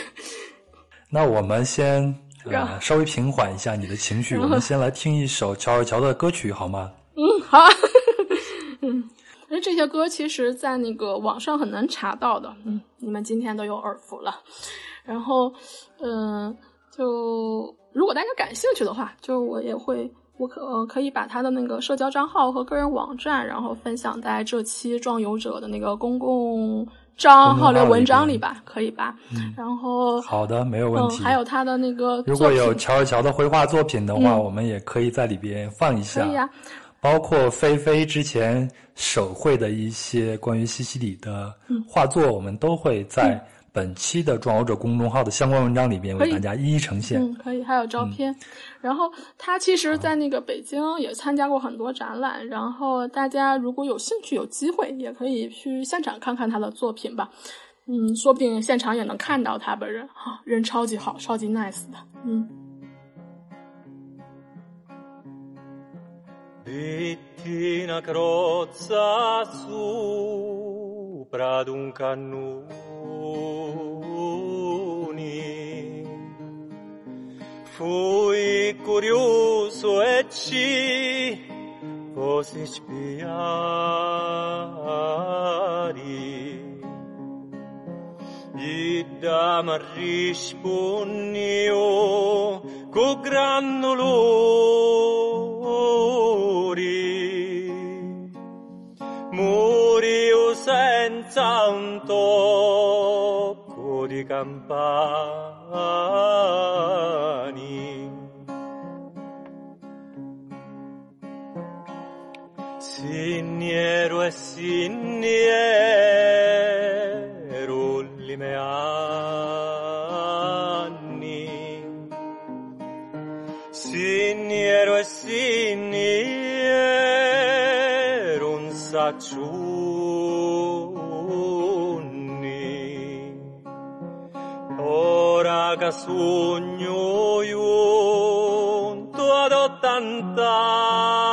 那我们先呃稍微平缓一下你的情绪，我们先来听一首乔尔乔的歌曲好吗？[laughs] 嗯，好。[laughs] 嗯，那这些歌其实，在那个网上很难查到的。嗯，你们今天都有耳福了。然后，嗯，就如果大家感兴趣的话，就我也会，我可呃可以把他的那个社交账号和个人网站，然后分享在这期壮游者的那个公共账号的文章里吧，可以吧？嗯。然后，好的，没有问题。还有他的那个，如果有乔尔乔的绘画作品的话，我们也可以在里边放一下。可以啊。包括菲菲之前手绘的一些关于西西里的画作，我们都会在本期的“壮游者”公众号的相关文章里边为大家一一呈现。嗯，可以，还有照片。然后他其实，在那个北京也参加过很多展览。然后大家如果有兴趣、有机会，也可以去现场看看他的作品吧。嗯，说不定现场也能看到他本人。哈，人超级好，超级 nice 的。嗯。Vittina crozza sopra d'un cannoni Fui curioso e ci posi spiari Idam risponnio co grannolori Murio senza un tocco di campani. Signero e signero meani Siniero e siniero un sacciunni Ora che sogno io ad ottant'anni.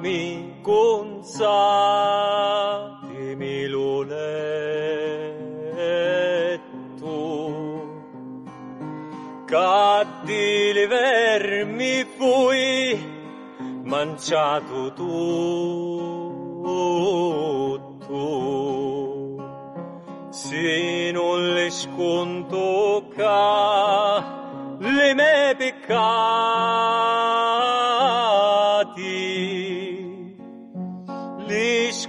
Consatemi consatemi lo Caddi le vermi fui mangiato tutto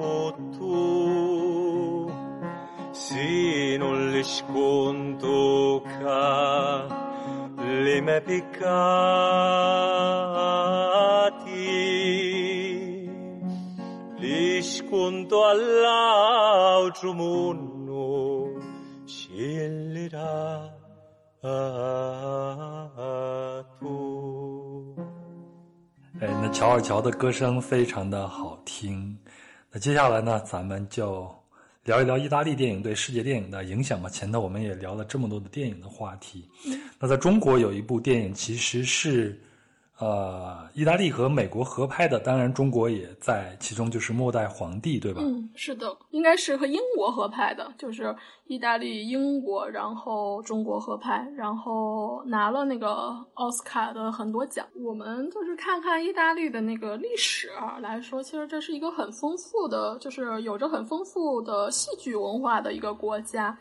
것도 sinulliskuntuka limepikaa. 乔尔乔的歌声非常的好听。那接下来呢，咱们就聊一聊意大利电影对世界电影的影响吧。前头我们也聊了这么多的电影的话题。那在中国有一部电影，其实是呃意大利和美国合拍的，当然中国也在其中，就是《末代皇帝》，对吧？嗯，是的，应该是和英国合拍的，就是意大利、英国，然后中国合拍，然后拿了那个奥斯卡的很多奖。我们就是看看意大利的那个历史啊来说，其实这是一个很丰富的，就是有着很丰富的戏剧文化的一个国家。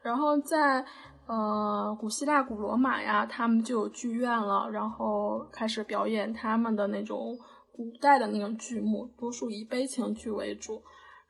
然后在呃古希腊、古罗马呀，他们就有剧院了，然后开始表演他们的那种古代的那种剧目，多数以悲情剧为主。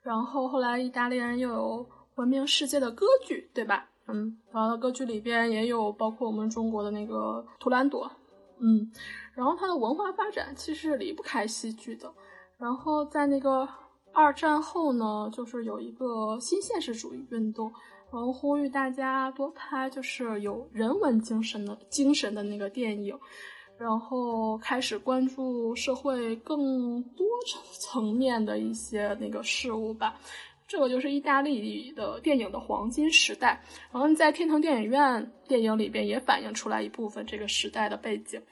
然后后来意大利人又有闻名世界的歌剧，对吧？嗯，然后歌剧里边也有包括我们中国的那个图兰朵，嗯，然后它的文化发展其实离不开戏剧的。然后在那个二战后呢，就是有一个新现实主义运动，然后呼吁大家多拍就是有人文精神的精神的那个电影。然后开始关注社会更多层层面的一些那个事物吧，这个就是意大利的电影的黄金时代。然后在天堂电影院电影里边也反映出来一部分这个时代的背景。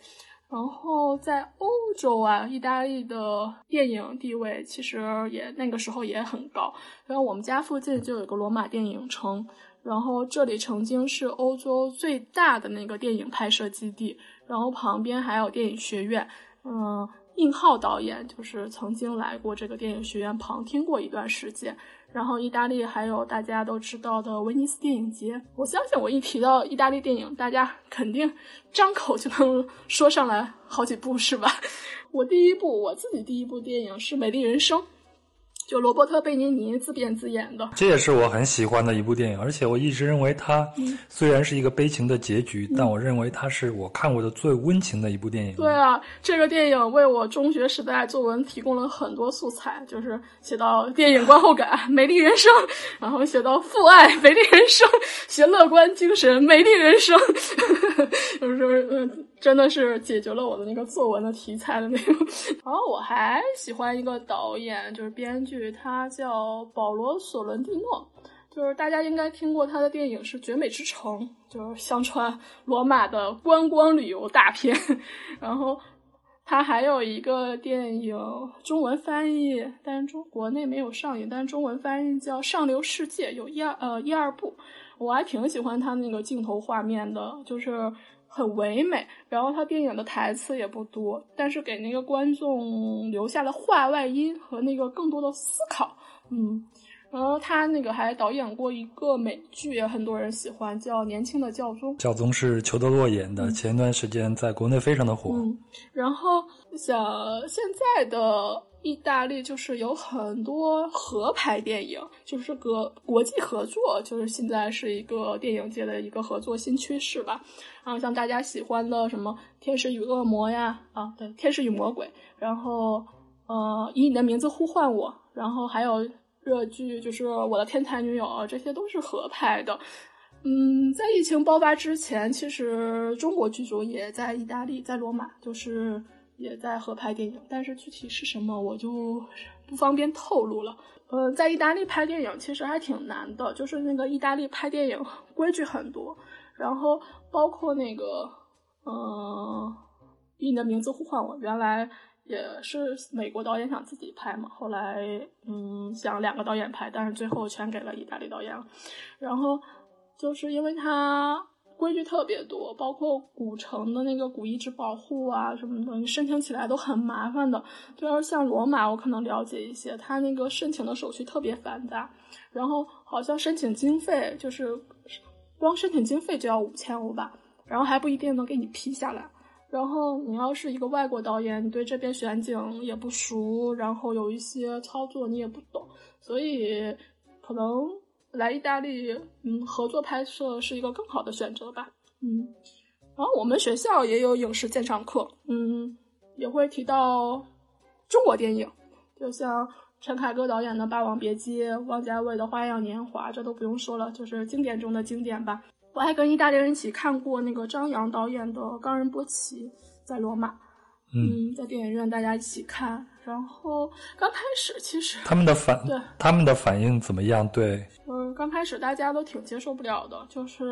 然后在欧洲啊，意大利的电影地位其实也那个时候也很高。然后我们家附近就有个罗马电影城，然后这里曾经是欧洲最大的那个电影拍摄基地。然后旁边还有电影学院，嗯，应浩导演就是曾经来过这个电影学院旁听过一段时间。然后意大利还有大家都知道的威尼斯电影节，我相信我一提到意大利电影，大家肯定张口就能说上来好几部，是吧？[laughs] 我第一部我自己第一部电影是《美丽人生》。就罗伯特·贝尼尼自编自演的，这也是我很喜欢的一部电影，而且我一直认为它虽然是一个悲情的结局，但我认为它是我看过的最温情的一部电影。对啊，这个电影为我中学时代作文提供了很多素材，就是写到电影观后感，美丽人生；然后写到父爱，美丽人生；[laughs] 写乐观精神，美丽人生。[laughs] 就是嗯，真的是解决了我的那个作文的题材的那种。然后我还喜欢一个导演，就是编剧，他叫保罗·索伦蒂诺，就是大家应该听过他的电影是《绝美之城》，就是相传罗马的观光旅游大片。[laughs] 然后他还有一个电影中文翻译，但是中国内没有上映，但是中文翻译叫《上流世界》，有一二呃一二部。我还挺喜欢他那个镜头画面的，就是很唯美。然后他电影的台词也不多，但是给那个观众留下了话外音和那个更多的思考。嗯，然后他那个还导演过一个美剧，也很多人喜欢，叫《年轻的教宗》。教宗是裘德洛演的，前一段时间在国内非常的火。嗯，然后想现在的。意大利就是有很多合拍电影，就是个国际合作，就是现在是一个电影界的一个合作新趋势吧。然后像大家喜欢的什么《天使与恶魔》呀，啊，对，《天使与魔鬼》，然后呃，以你的名字呼唤我，然后还有热剧，就是我的天才女友，这些都是合拍的。嗯，在疫情爆发之前，其实中国剧组也在意大利，在罗马，就是。也在合拍电影，但是具体是什么我就不方便透露了。呃，在意大利拍电影其实还挺难的，就是那个意大利拍电影规矩很多，然后包括那个，嗯，以你的名字呼唤我，原来也是美国导演想自己拍嘛，后来嗯想两个导演拍，但是最后全给了意大利导演了。然后就是因为他规矩特别多，包括古城的那个古遗址保护啊什么的，你申请起来都很麻烦的。就要像罗马，我可能了解一些，它那个申请的手续特别繁杂，然后好像申请经费就是光申请经费就要五千欧吧，然后还不一定能给你批下来。然后你要是一个外国导演，你对这边选景也不熟，然后有一些操作你也不懂，所以可能。来意大利，嗯，合作拍摄是一个更好的选择吧，嗯。然后我们学校也有影视鉴赏课，嗯，也会提到中国电影，就像陈凯歌导演的《霸王别姬》，王家卫的《花样年华》，这都不用说了，就是经典中的经典吧。我还跟意大利人一起看过那个张扬导演的《冈仁波齐》，在罗马。嗯，在电影院大家一起看，然后刚开始其实他们的反 [laughs] 对他们的反应怎么样？对，嗯，刚开始大家都挺接受不了的，就是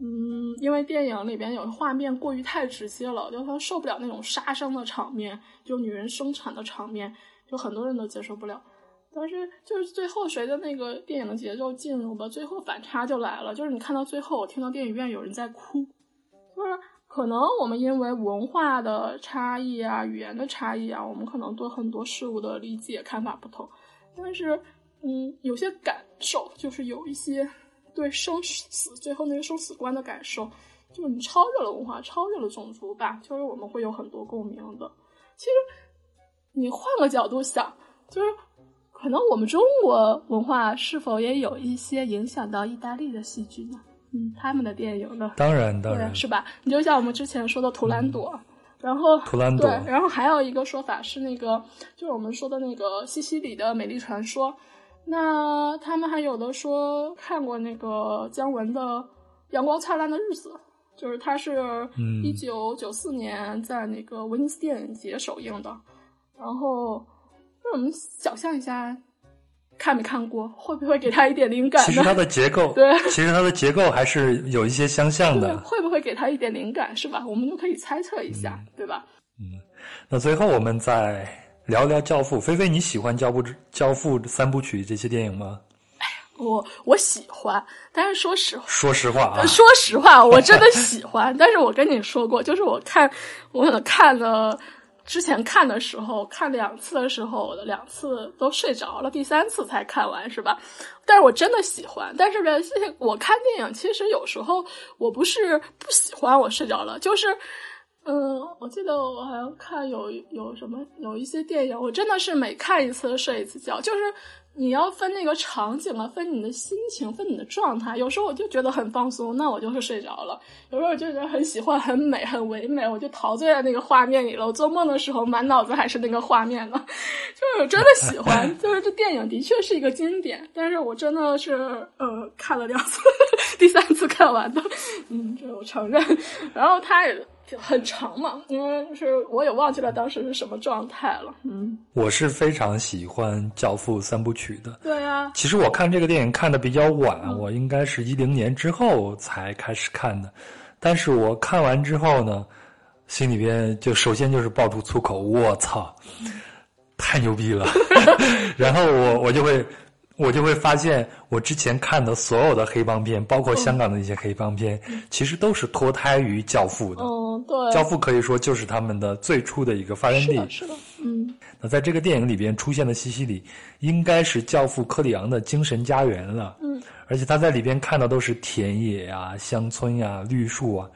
嗯，因为电影里边有画面过于太直接了，就他受不了那种杀生的场面，就女人生产的场面，就很多人都接受不了。但是就是最后随着那个电影的节奏进入吧，最后反差就来了，就是你看到最后，我听到电影院有人在哭，就是。可能我们因为文化的差异啊，语言的差异啊，我们可能对很多事物的理解看法不同。但是，嗯，有些感受就是有一些对生死最后那个生死观的感受，就是你超越了文化，超越了种族吧，就是我们会有很多共鸣的。其实，你换个角度想，就是可能我们中国文化是否也有一些影响到意大利的戏剧呢？嗯，他们的电影呢？当然，当然是吧？你就像我们之前说的《图兰朵》，然后图兰朵，对，然后还有一个说法是那个，就是我们说的那个西西里的美丽传说。那他们还有的说看过那个姜文的《阳光灿烂的日子》，就是他是一九九四年在那个威尼斯电影节首映的。然后，那我们想象一下。看没看过？会不会给他一点灵感？其实它的结构，[laughs] 对，其实它的结构还是有一些相像的。会不会给他一点灵感？是吧？我们就可以猜测一下，对吧？嗯，那最后我们再聊聊《教父》。菲菲，你喜欢《教父》《教父》三部曲这些电影吗？哎呀，我我喜欢，但是说实话，说实话啊，说实话，我真的喜欢。但是我跟你说过，就是我看，我看了。之前看的时候，[laughs] 看两次的时候，两次都睡着了，第三次才看完，是吧？但是我真的喜欢。但是呢，我看电影其实有时候我不是不喜欢，我睡着了，就是，嗯，我记得我好像看有有什么有一些电影，我真的是每看一次睡一次觉，就是。你要分那个场景啊，分你的心情，分你的状态。有时候我就觉得很放松，那我就会睡着了；有时候我就觉得很喜欢、很美、很唯美，我就陶醉在那个画面里了。我做梦的时候，满脑子还是那个画面呢。[laughs] 就是真的喜欢，就是这电影的确是一个经典，但是我真的是呃看了两次，[laughs] 第三次看完的，嗯，这我承认。然后他也。很长嘛，因为是我也忘记了当时是什么状态了。嗯，我是非常喜欢《教父》三部曲的。对啊，其实我看这个电影看的比较晚，我应该是一零年之后才开始看的。但是我看完之后呢，心里边就首先就是爆出粗口：“我操，太牛逼了！[laughs] ”然后我我就会。我就会发现，我之前看的所有的黑帮片，包括香港的一些黑帮片，其实都是脱胎于《教父》的。嗯，对，《教父》可以说就是他们的最初的一个发源地。是的，嗯。那在这个电影里边出现的西西里，应该是教父科里昂的精神家园了。嗯。而且他在里边看到都是田野呀、乡村呀、绿树啊，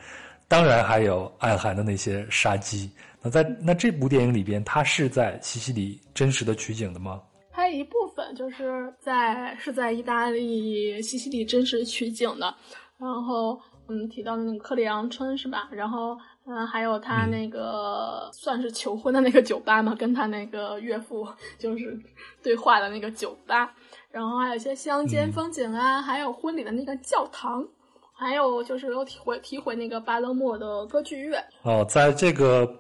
当然还有暗含的那些杀机。那在那这部电影里边，他是在西西里真实的取景的吗？它一部分就是在是在意大利西西里真实取景的，然后嗯提到那个克里昂村是吧？然后嗯还有他那个算是求婚的那个酒吧嘛，跟他那个岳父就是对话的那个酒吧，然后还有一些乡间风景啊，还有婚礼的那个教堂。还有就是又提回提回那个巴勒莫的歌剧院哦，在这个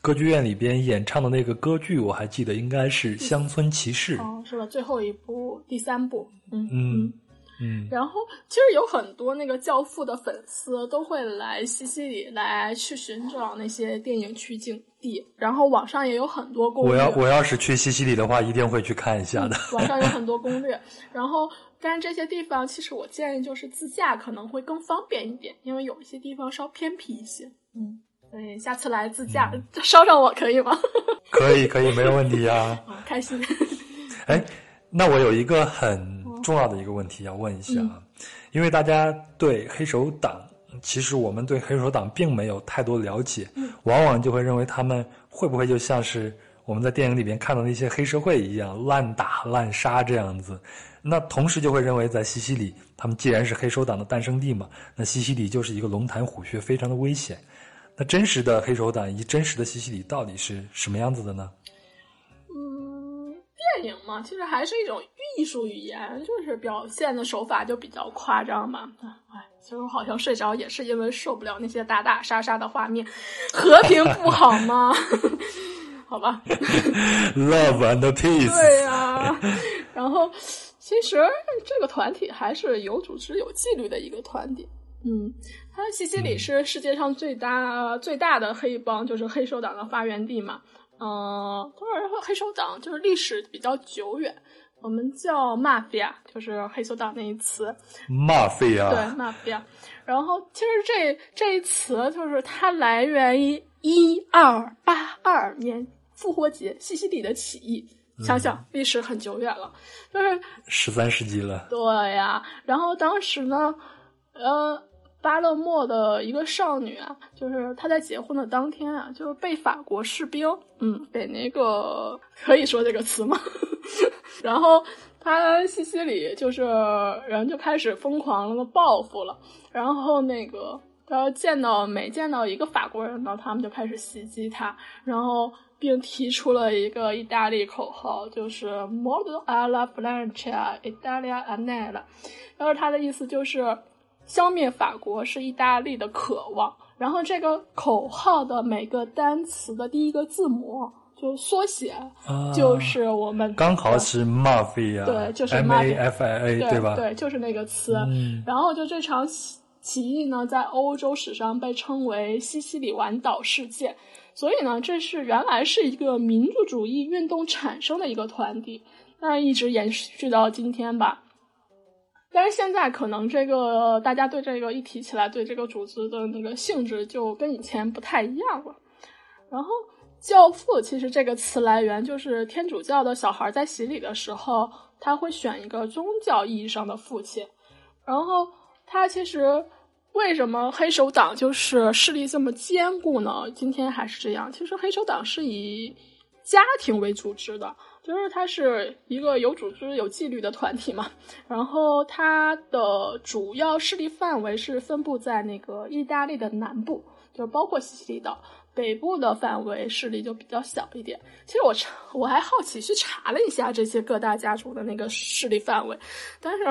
歌剧院里边演唱的那个歌剧，我还记得应该是《乡村骑士》哦，是吧？最后一部第三部，嗯嗯，嗯，然后其实有很多那个《教父》的粉丝都会来西西里来去寻找那些电影取景地，然后网上也有很多攻略。我要我要是去西西里的话，一定会去看一下的。网上有很多攻略，然后但是这些地方其实我建议就是自驾可能会更方便一点，因为有一些地方稍偏僻一些。嗯，所以下次来自驾 [laughs] 捎上我可以吗？[laughs] 可以可以，没有问题啊。[laughs] 啊，开心。哎，那我有一个很重要的一个问题要问一下啊，因为大家对黑手党，其实我们对黑手党并没有太多了解，往往就会认为他们会不会就像是我们在电影里边看到那些黑社会一样滥打滥杀这样子。那同时就会认为，在西西里，他们既然是黑手党的诞生地嘛，那西西里就是一个龙潭虎穴，非常的危险。那真实的黑手党以及真实的西西里到底是什么样子的呢？嗯，电影嘛，其实还是一种艺术语言，就是表现的手法就比较夸张嘛。哎，其实我好像睡着也是因为受不了那些打打杀杀的画面，和平不好吗？[laughs] 好吧，[laughs] Love and peace。对呀，然后其实这个团体还是有组织、有纪律的一个团体。嗯，它西西里是世界上最大最大的黑帮，就是黑手党的发源地嘛。嗯，当然黑手党就是历史比较久远，我们叫 mafia，就是黑手党那一词。mafia。对，mafia。然后其实这这一词就是它来源于一二八二年复活节西西里的起义。想想历史很久远了，就是十三世纪了。对呀，然后当时呢，呃。巴勒莫的一个少女啊，就是她在结婚的当天啊，就是被法国士兵，嗯，给那个 [laughs] 可以说这个词吗？[laughs] 然后她西西里就是人就开始疯狂的报复了，然后那个然后见到每见到一个法国人呢，他们就开始袭击他，然后并提出了一个意大利口号，就是 “Mordo alla Francia, Italia annella”，然后他的意思就是。消灭法国是意大利的渴望，然后这个口号的每个单词的第一个字母就缩写，就是我们刚好是 mafia，对，就是 M A F I A，对吧？对，就是那个词。然后就这场起义呢，在欧洲史上被称为西西里环岛事件，所以呢，这是原来是一个民族主义运动产生的一个团体，那一直延续到今天吧。但是现在可能这个大家对这个一提起来，对这个组织的那个性质就跟以前不太一样了。然后“教父”其实这个词来源就是天主教的小孩在洗礼的时候，他会选一个宗教意义上的父亲。然后他其实为什么黑手党就是势力这么坚固呢？今天还是这样。其实黑手党是以家庭为组织的。就是它是一个有组织、有纪律的团体嘛，然后它的主要势力范围是分布在那个意大利的南部，就包括西西里岛北部的范围势力就比较小一点。其实我查，我还好奇去查了一下这些各大家族的那个势力范围，但是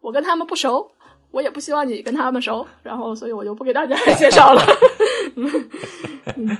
我跟他们不熟。我也不希望你跟他们熟，然后所以我就不给大家 [laughs] 介绍了。嗯，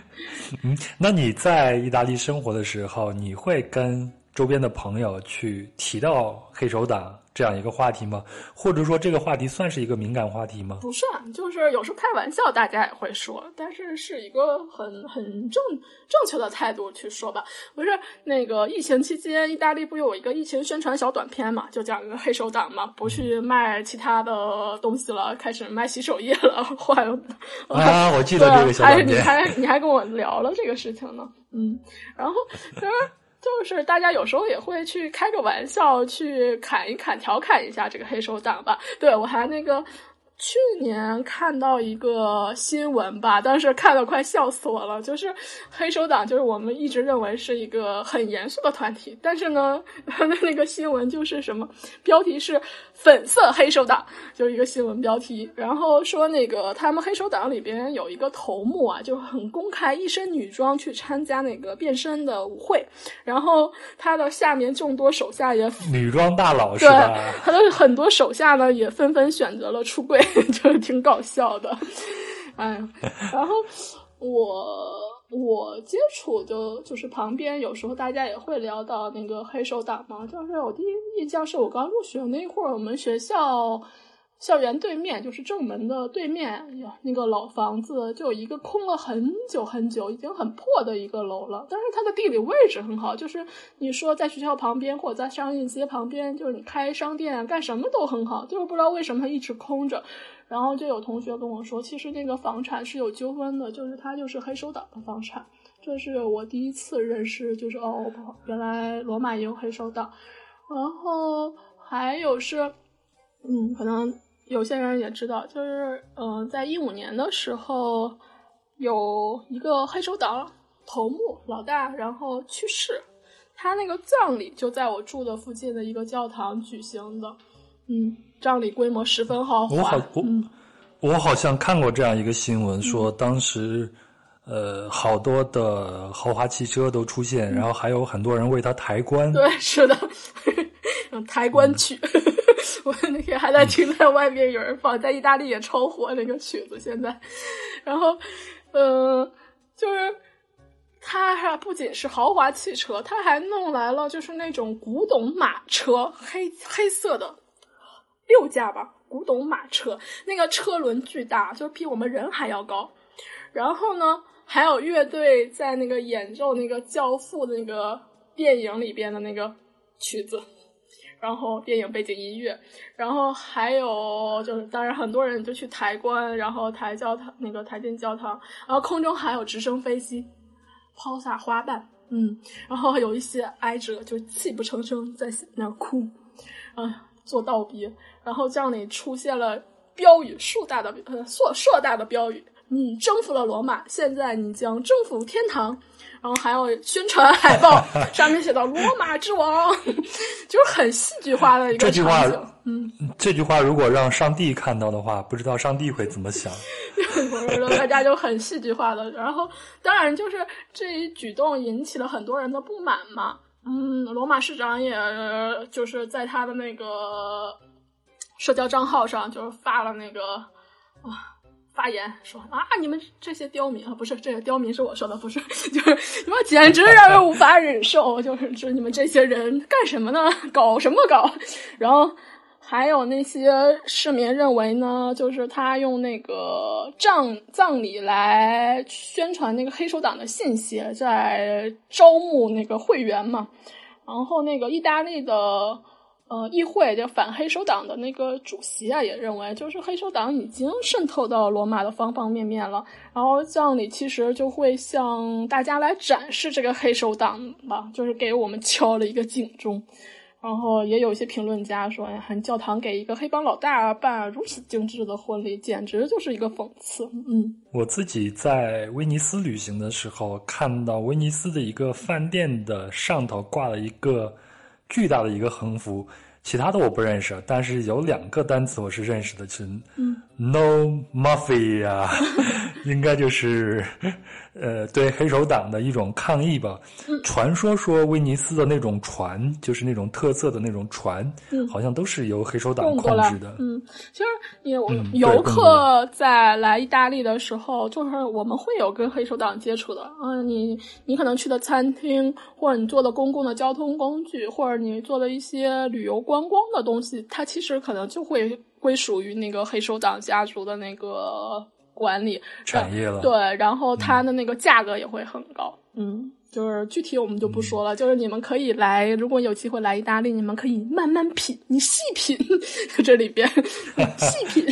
那你在意大利生活的时候，你会跟周边的朋友去提到黑手党？这样一个话题吗？或者说这个话题算是一个敏感话题吗？不算，就是有时候开玩笑，大家也会说，但是是一个很很正正确的态度去说吧。不是那个疫情期间，意大利不有一个疫情宣传小短片嘛？就讲一个黑手党嘛，不去卖其他的东西了，开始卖洗手液了，换啊，我记得这个小短片，你还你还跟我聊了这个事情呢，嗯，然后就是。就是大家有时候也会去开个玩笑，去侃一侃、调侃一下这个黑手党吧。对我还那个。去年看到一个新闻吧，当时看的快笑死我了。就是黑手党，就是我们一直认为是一个很严肃的团体，但是呢，[laughs] 那个新闻就是什么标题是“粉色黑手党”，就是一个新闻标题。然后说那个他们黑手党里边有一个头目啊，就很公开一身女装去参加那个变身的舞会，然后他的下面众多手下也 [laughs] 女装大佬是吧？他的很多手下呢也纷纷选择了出柜。[laughs] 就是挺搞笑的，哎，然后我我接触就就是旁边有时候大家也会聊到那个黑手党嘛，就是我第一印象是我刚入学那会儿，我们学校。校园对面就是正门的对面，呀，那个老房子就有一个空了很久很久，已经很破的一个楼了。但是它的地理位置很好，就是你说在学校旁边或者在商业街旁边，就是你开商店干什么都很好，就是不知道为什么它一直空着。然后就有同学跟我说，其实那个房产是有纠纷的，就是它就是黑手党的房产。这是我第一次认识，就是哦，原来罗马也有黑手党。然后还有是，嗯，可能。有些人也知道，就是嗯，在一五年的时候，有一个黑手党头目老大，然后去世，他那个葬礼就在我住的附近的一个教堂举行的，嗯，葬礼规模十分豪华。我好，我我好像看过这样一个新闻，说当时呃，好多的豪华汽车都出现，然后还有很多人为他抬棺。对，是的，[laughs] 抬棺曲。[laughs] 我那天还在听，在外面有人放，在意大利也超火那个曲子。现在，然后，嗯，就是他还不仅是豪华汽车，他还弄来了就是那种古董马车，黑黑色的六架吧，古董马车，那个车轮巨大，就比我们人还要高。然后呢，还有乐队在那个演奏那个《教父》那个电影里边的那个曲子。然后电影背景音乐，然后还有就是，当然很多人就去抬棺，然后抬教堂那个抬进教堂，然后空中还有直升飞机抛洒花瓣，嗯，然后有一些哀者就泣不成声在那哭，啊，做道别，然后这里出现了标语，硕大的呃硕硕大的标语，你征服了罗马，现在你将征服天堂。然后还有宣传海报，上面写到“罗马之王”，就是很戏剧化的一个场景。嗯，这句话如果让上帝看到的话，不知道上帝会怎么想。[laughs] 大家就很戏剧化的，然后当然就是这一举动引起了很多人的不满嘛。嗯，罗马市长也就是在他的那个社交账号上，就是发了那个啊。发言说啊，你们这些刁民啊，不是这个刁民是我说的，不是，[laughs] 就是你们简直让人无法忍受，就是这你们这些人干什么呢？搞什么搞？然后还有那些市民认为呢，就是他用那个葬葬礼来宣传那个黑手党的信息，在招募那个会员嘛。然后那个意大利的。呃，议会就反黑手党的那个主席啊，也认为，就是黑手党已经渗透到罗马的方方面面了。然后葬礼其实就会向大家来展示这个黑手党吧，就是给我们敲了一个警钟。然后也有一些评论家说，哎，教堂给一个黑帮老大办如此精致的婚礼，简直就是一个讽刺。嗯，我自己在威尼斯旅行的时候，看到威尼斯的一个饭店的上头挂了一个。巨大的一个横幅，其他的我不认识，但是有两个单词我是认识的，是 “No Mafia”，[laughs] 应该就是。呃，对黑手党的一种抗议吧。传说说威尼斯的那种船，就是那种特色的那种船，好像都是由黑手党控制的。嗯，其实也游客在来意大利的时候，就是我们会有跟黑手党接触的。嗯，你你可能去的餐厅，或者你坐的公共的交通工具，或者你做的一些旅游观光的东西，它其实可能就会归属于那个黑手党家族的那个。管理产业了，对，然后它的那个价格也会很高，嗯，就是具体我们就不说了，就是你们可以来，如果有机会来意大利，你们可以慢慢品，你细品 [laughs] 这里边 [laughs] 细品。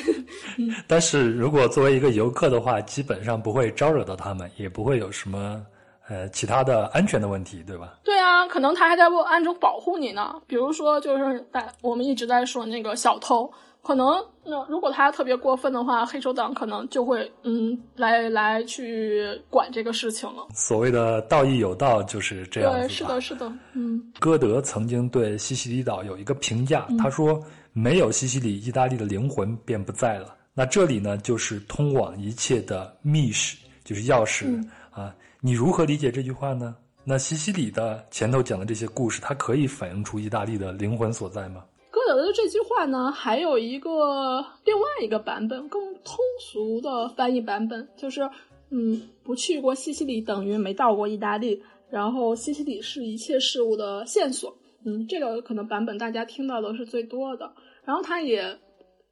但是如果作为一个游客的话，基本上不会招惹到他们，也不会有什么呃其他的安全的问题，对吧？对啊，可能他还在暗中保护你呢，比如说就是在我们一直在说那个小偷。可能那如果他特别过分的话，黑手党可能就会嗯来来去管这个事情了。所谓的道义有道就是这样子。对，是的，是的，嗯。歌德曾经对西西里岛有一个评价，他说：“没有西西里，意大利的灵魂便不在了。”那这里呢，就是通往一切的密室，就是钥匙啊。你如何理解这句话呢？那西西里的前头讲的这些故事，它可以反映出意大利的灵魂所在吗？歌德的这句话呢，还有一个另外一个版本，更通俗的翻译版本，就是嗯，不去过西西里等于没到过意大利。然后西西里是一切事物的线索。嗯，这个可能版本大家听到的是最多的。然后他也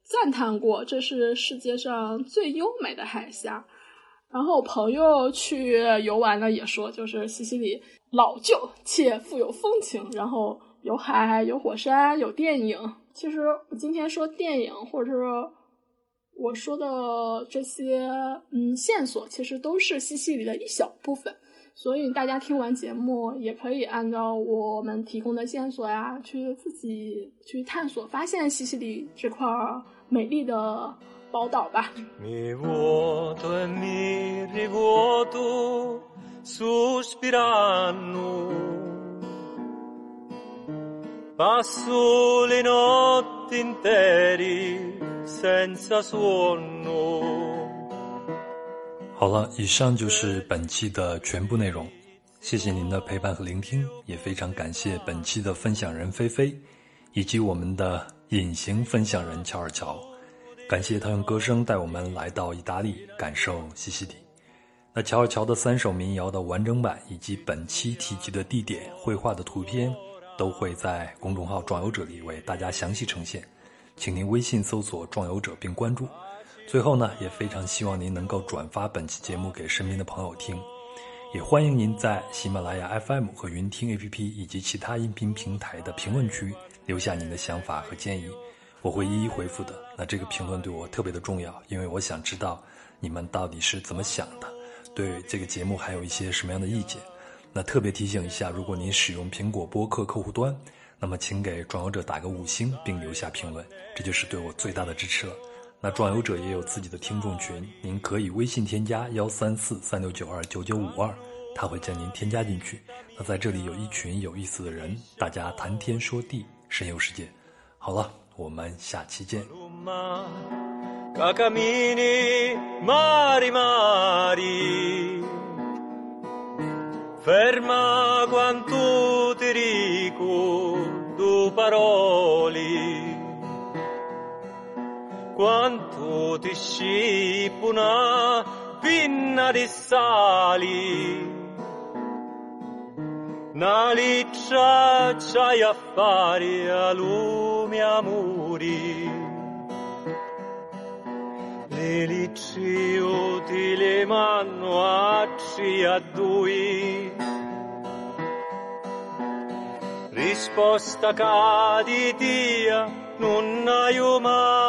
赞叹过，这是世界上最优美的海峡。然后朋友去游玩呢，也说就是西西里老旧且富有风情。然后有海，有火山，有电影。其实今天说电影，或者是我说的这些嗯线索，其实都是西西里的一小部分。所以大家听完节目，也可以按照我们提供的线索呀，去自己去探索，发现西西里这块美丽的宝岛吧。好了，以上就是本期的全部内容。谢谢您的陪伴和聆听，也非常感谢本期的分享人菲菲，以及我们的隐形分享人乔尔乔。感谢他用歌声带我们来到意大利，感受西西里。那乔尔乔的三首民谣的完整版，以及本期提及的地点、绘画的图片，都会在公众号“壮游者”里为大家详细呈现，请您微信搜索“壮游者”并关注。最后呢，也非常希望您能够转发本期节目给身边的朋友听，也欢迎您在喜马拉雅 FM 和云听 APP 以及其他音频平台的评论区留下您的想法和建议，我会一一回复的。那这个评论对我特别的重要，因为我想知道你们到底是怎么想的，对这个节目还有一些什么样的意见。那特别提醒一下，如果您使用苹果播客客户端，那么请给壮游者打个五星并留下评论，这就是对我最大的支持了。那壮游者也有自己的听众群，您可以微信添加幺三四三六九二九九五二，他会将您添加进去。那在这里有一群有意思的人，大家谈天说地，神游世界。好了，我们下期见。ferma quanto ti ricordo parole, quanto ti scippo una pinna di sali, una liccia c'hai a fare a lumi amori. Le licci utili manno acci a due. Risposta caditia non hai mai.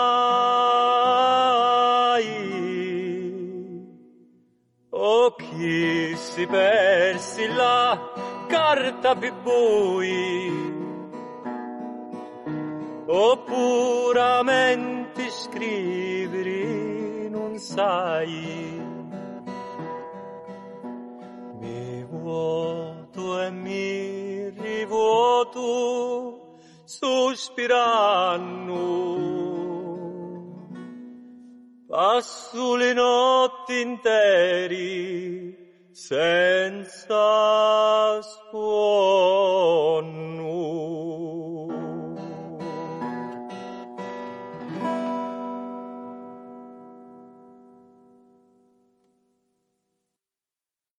O chi si persi la carta più bui, o puramente scrivere non sai. Mi vuoto e mi rivuoto sospirando. Passo le notti interi senza suono.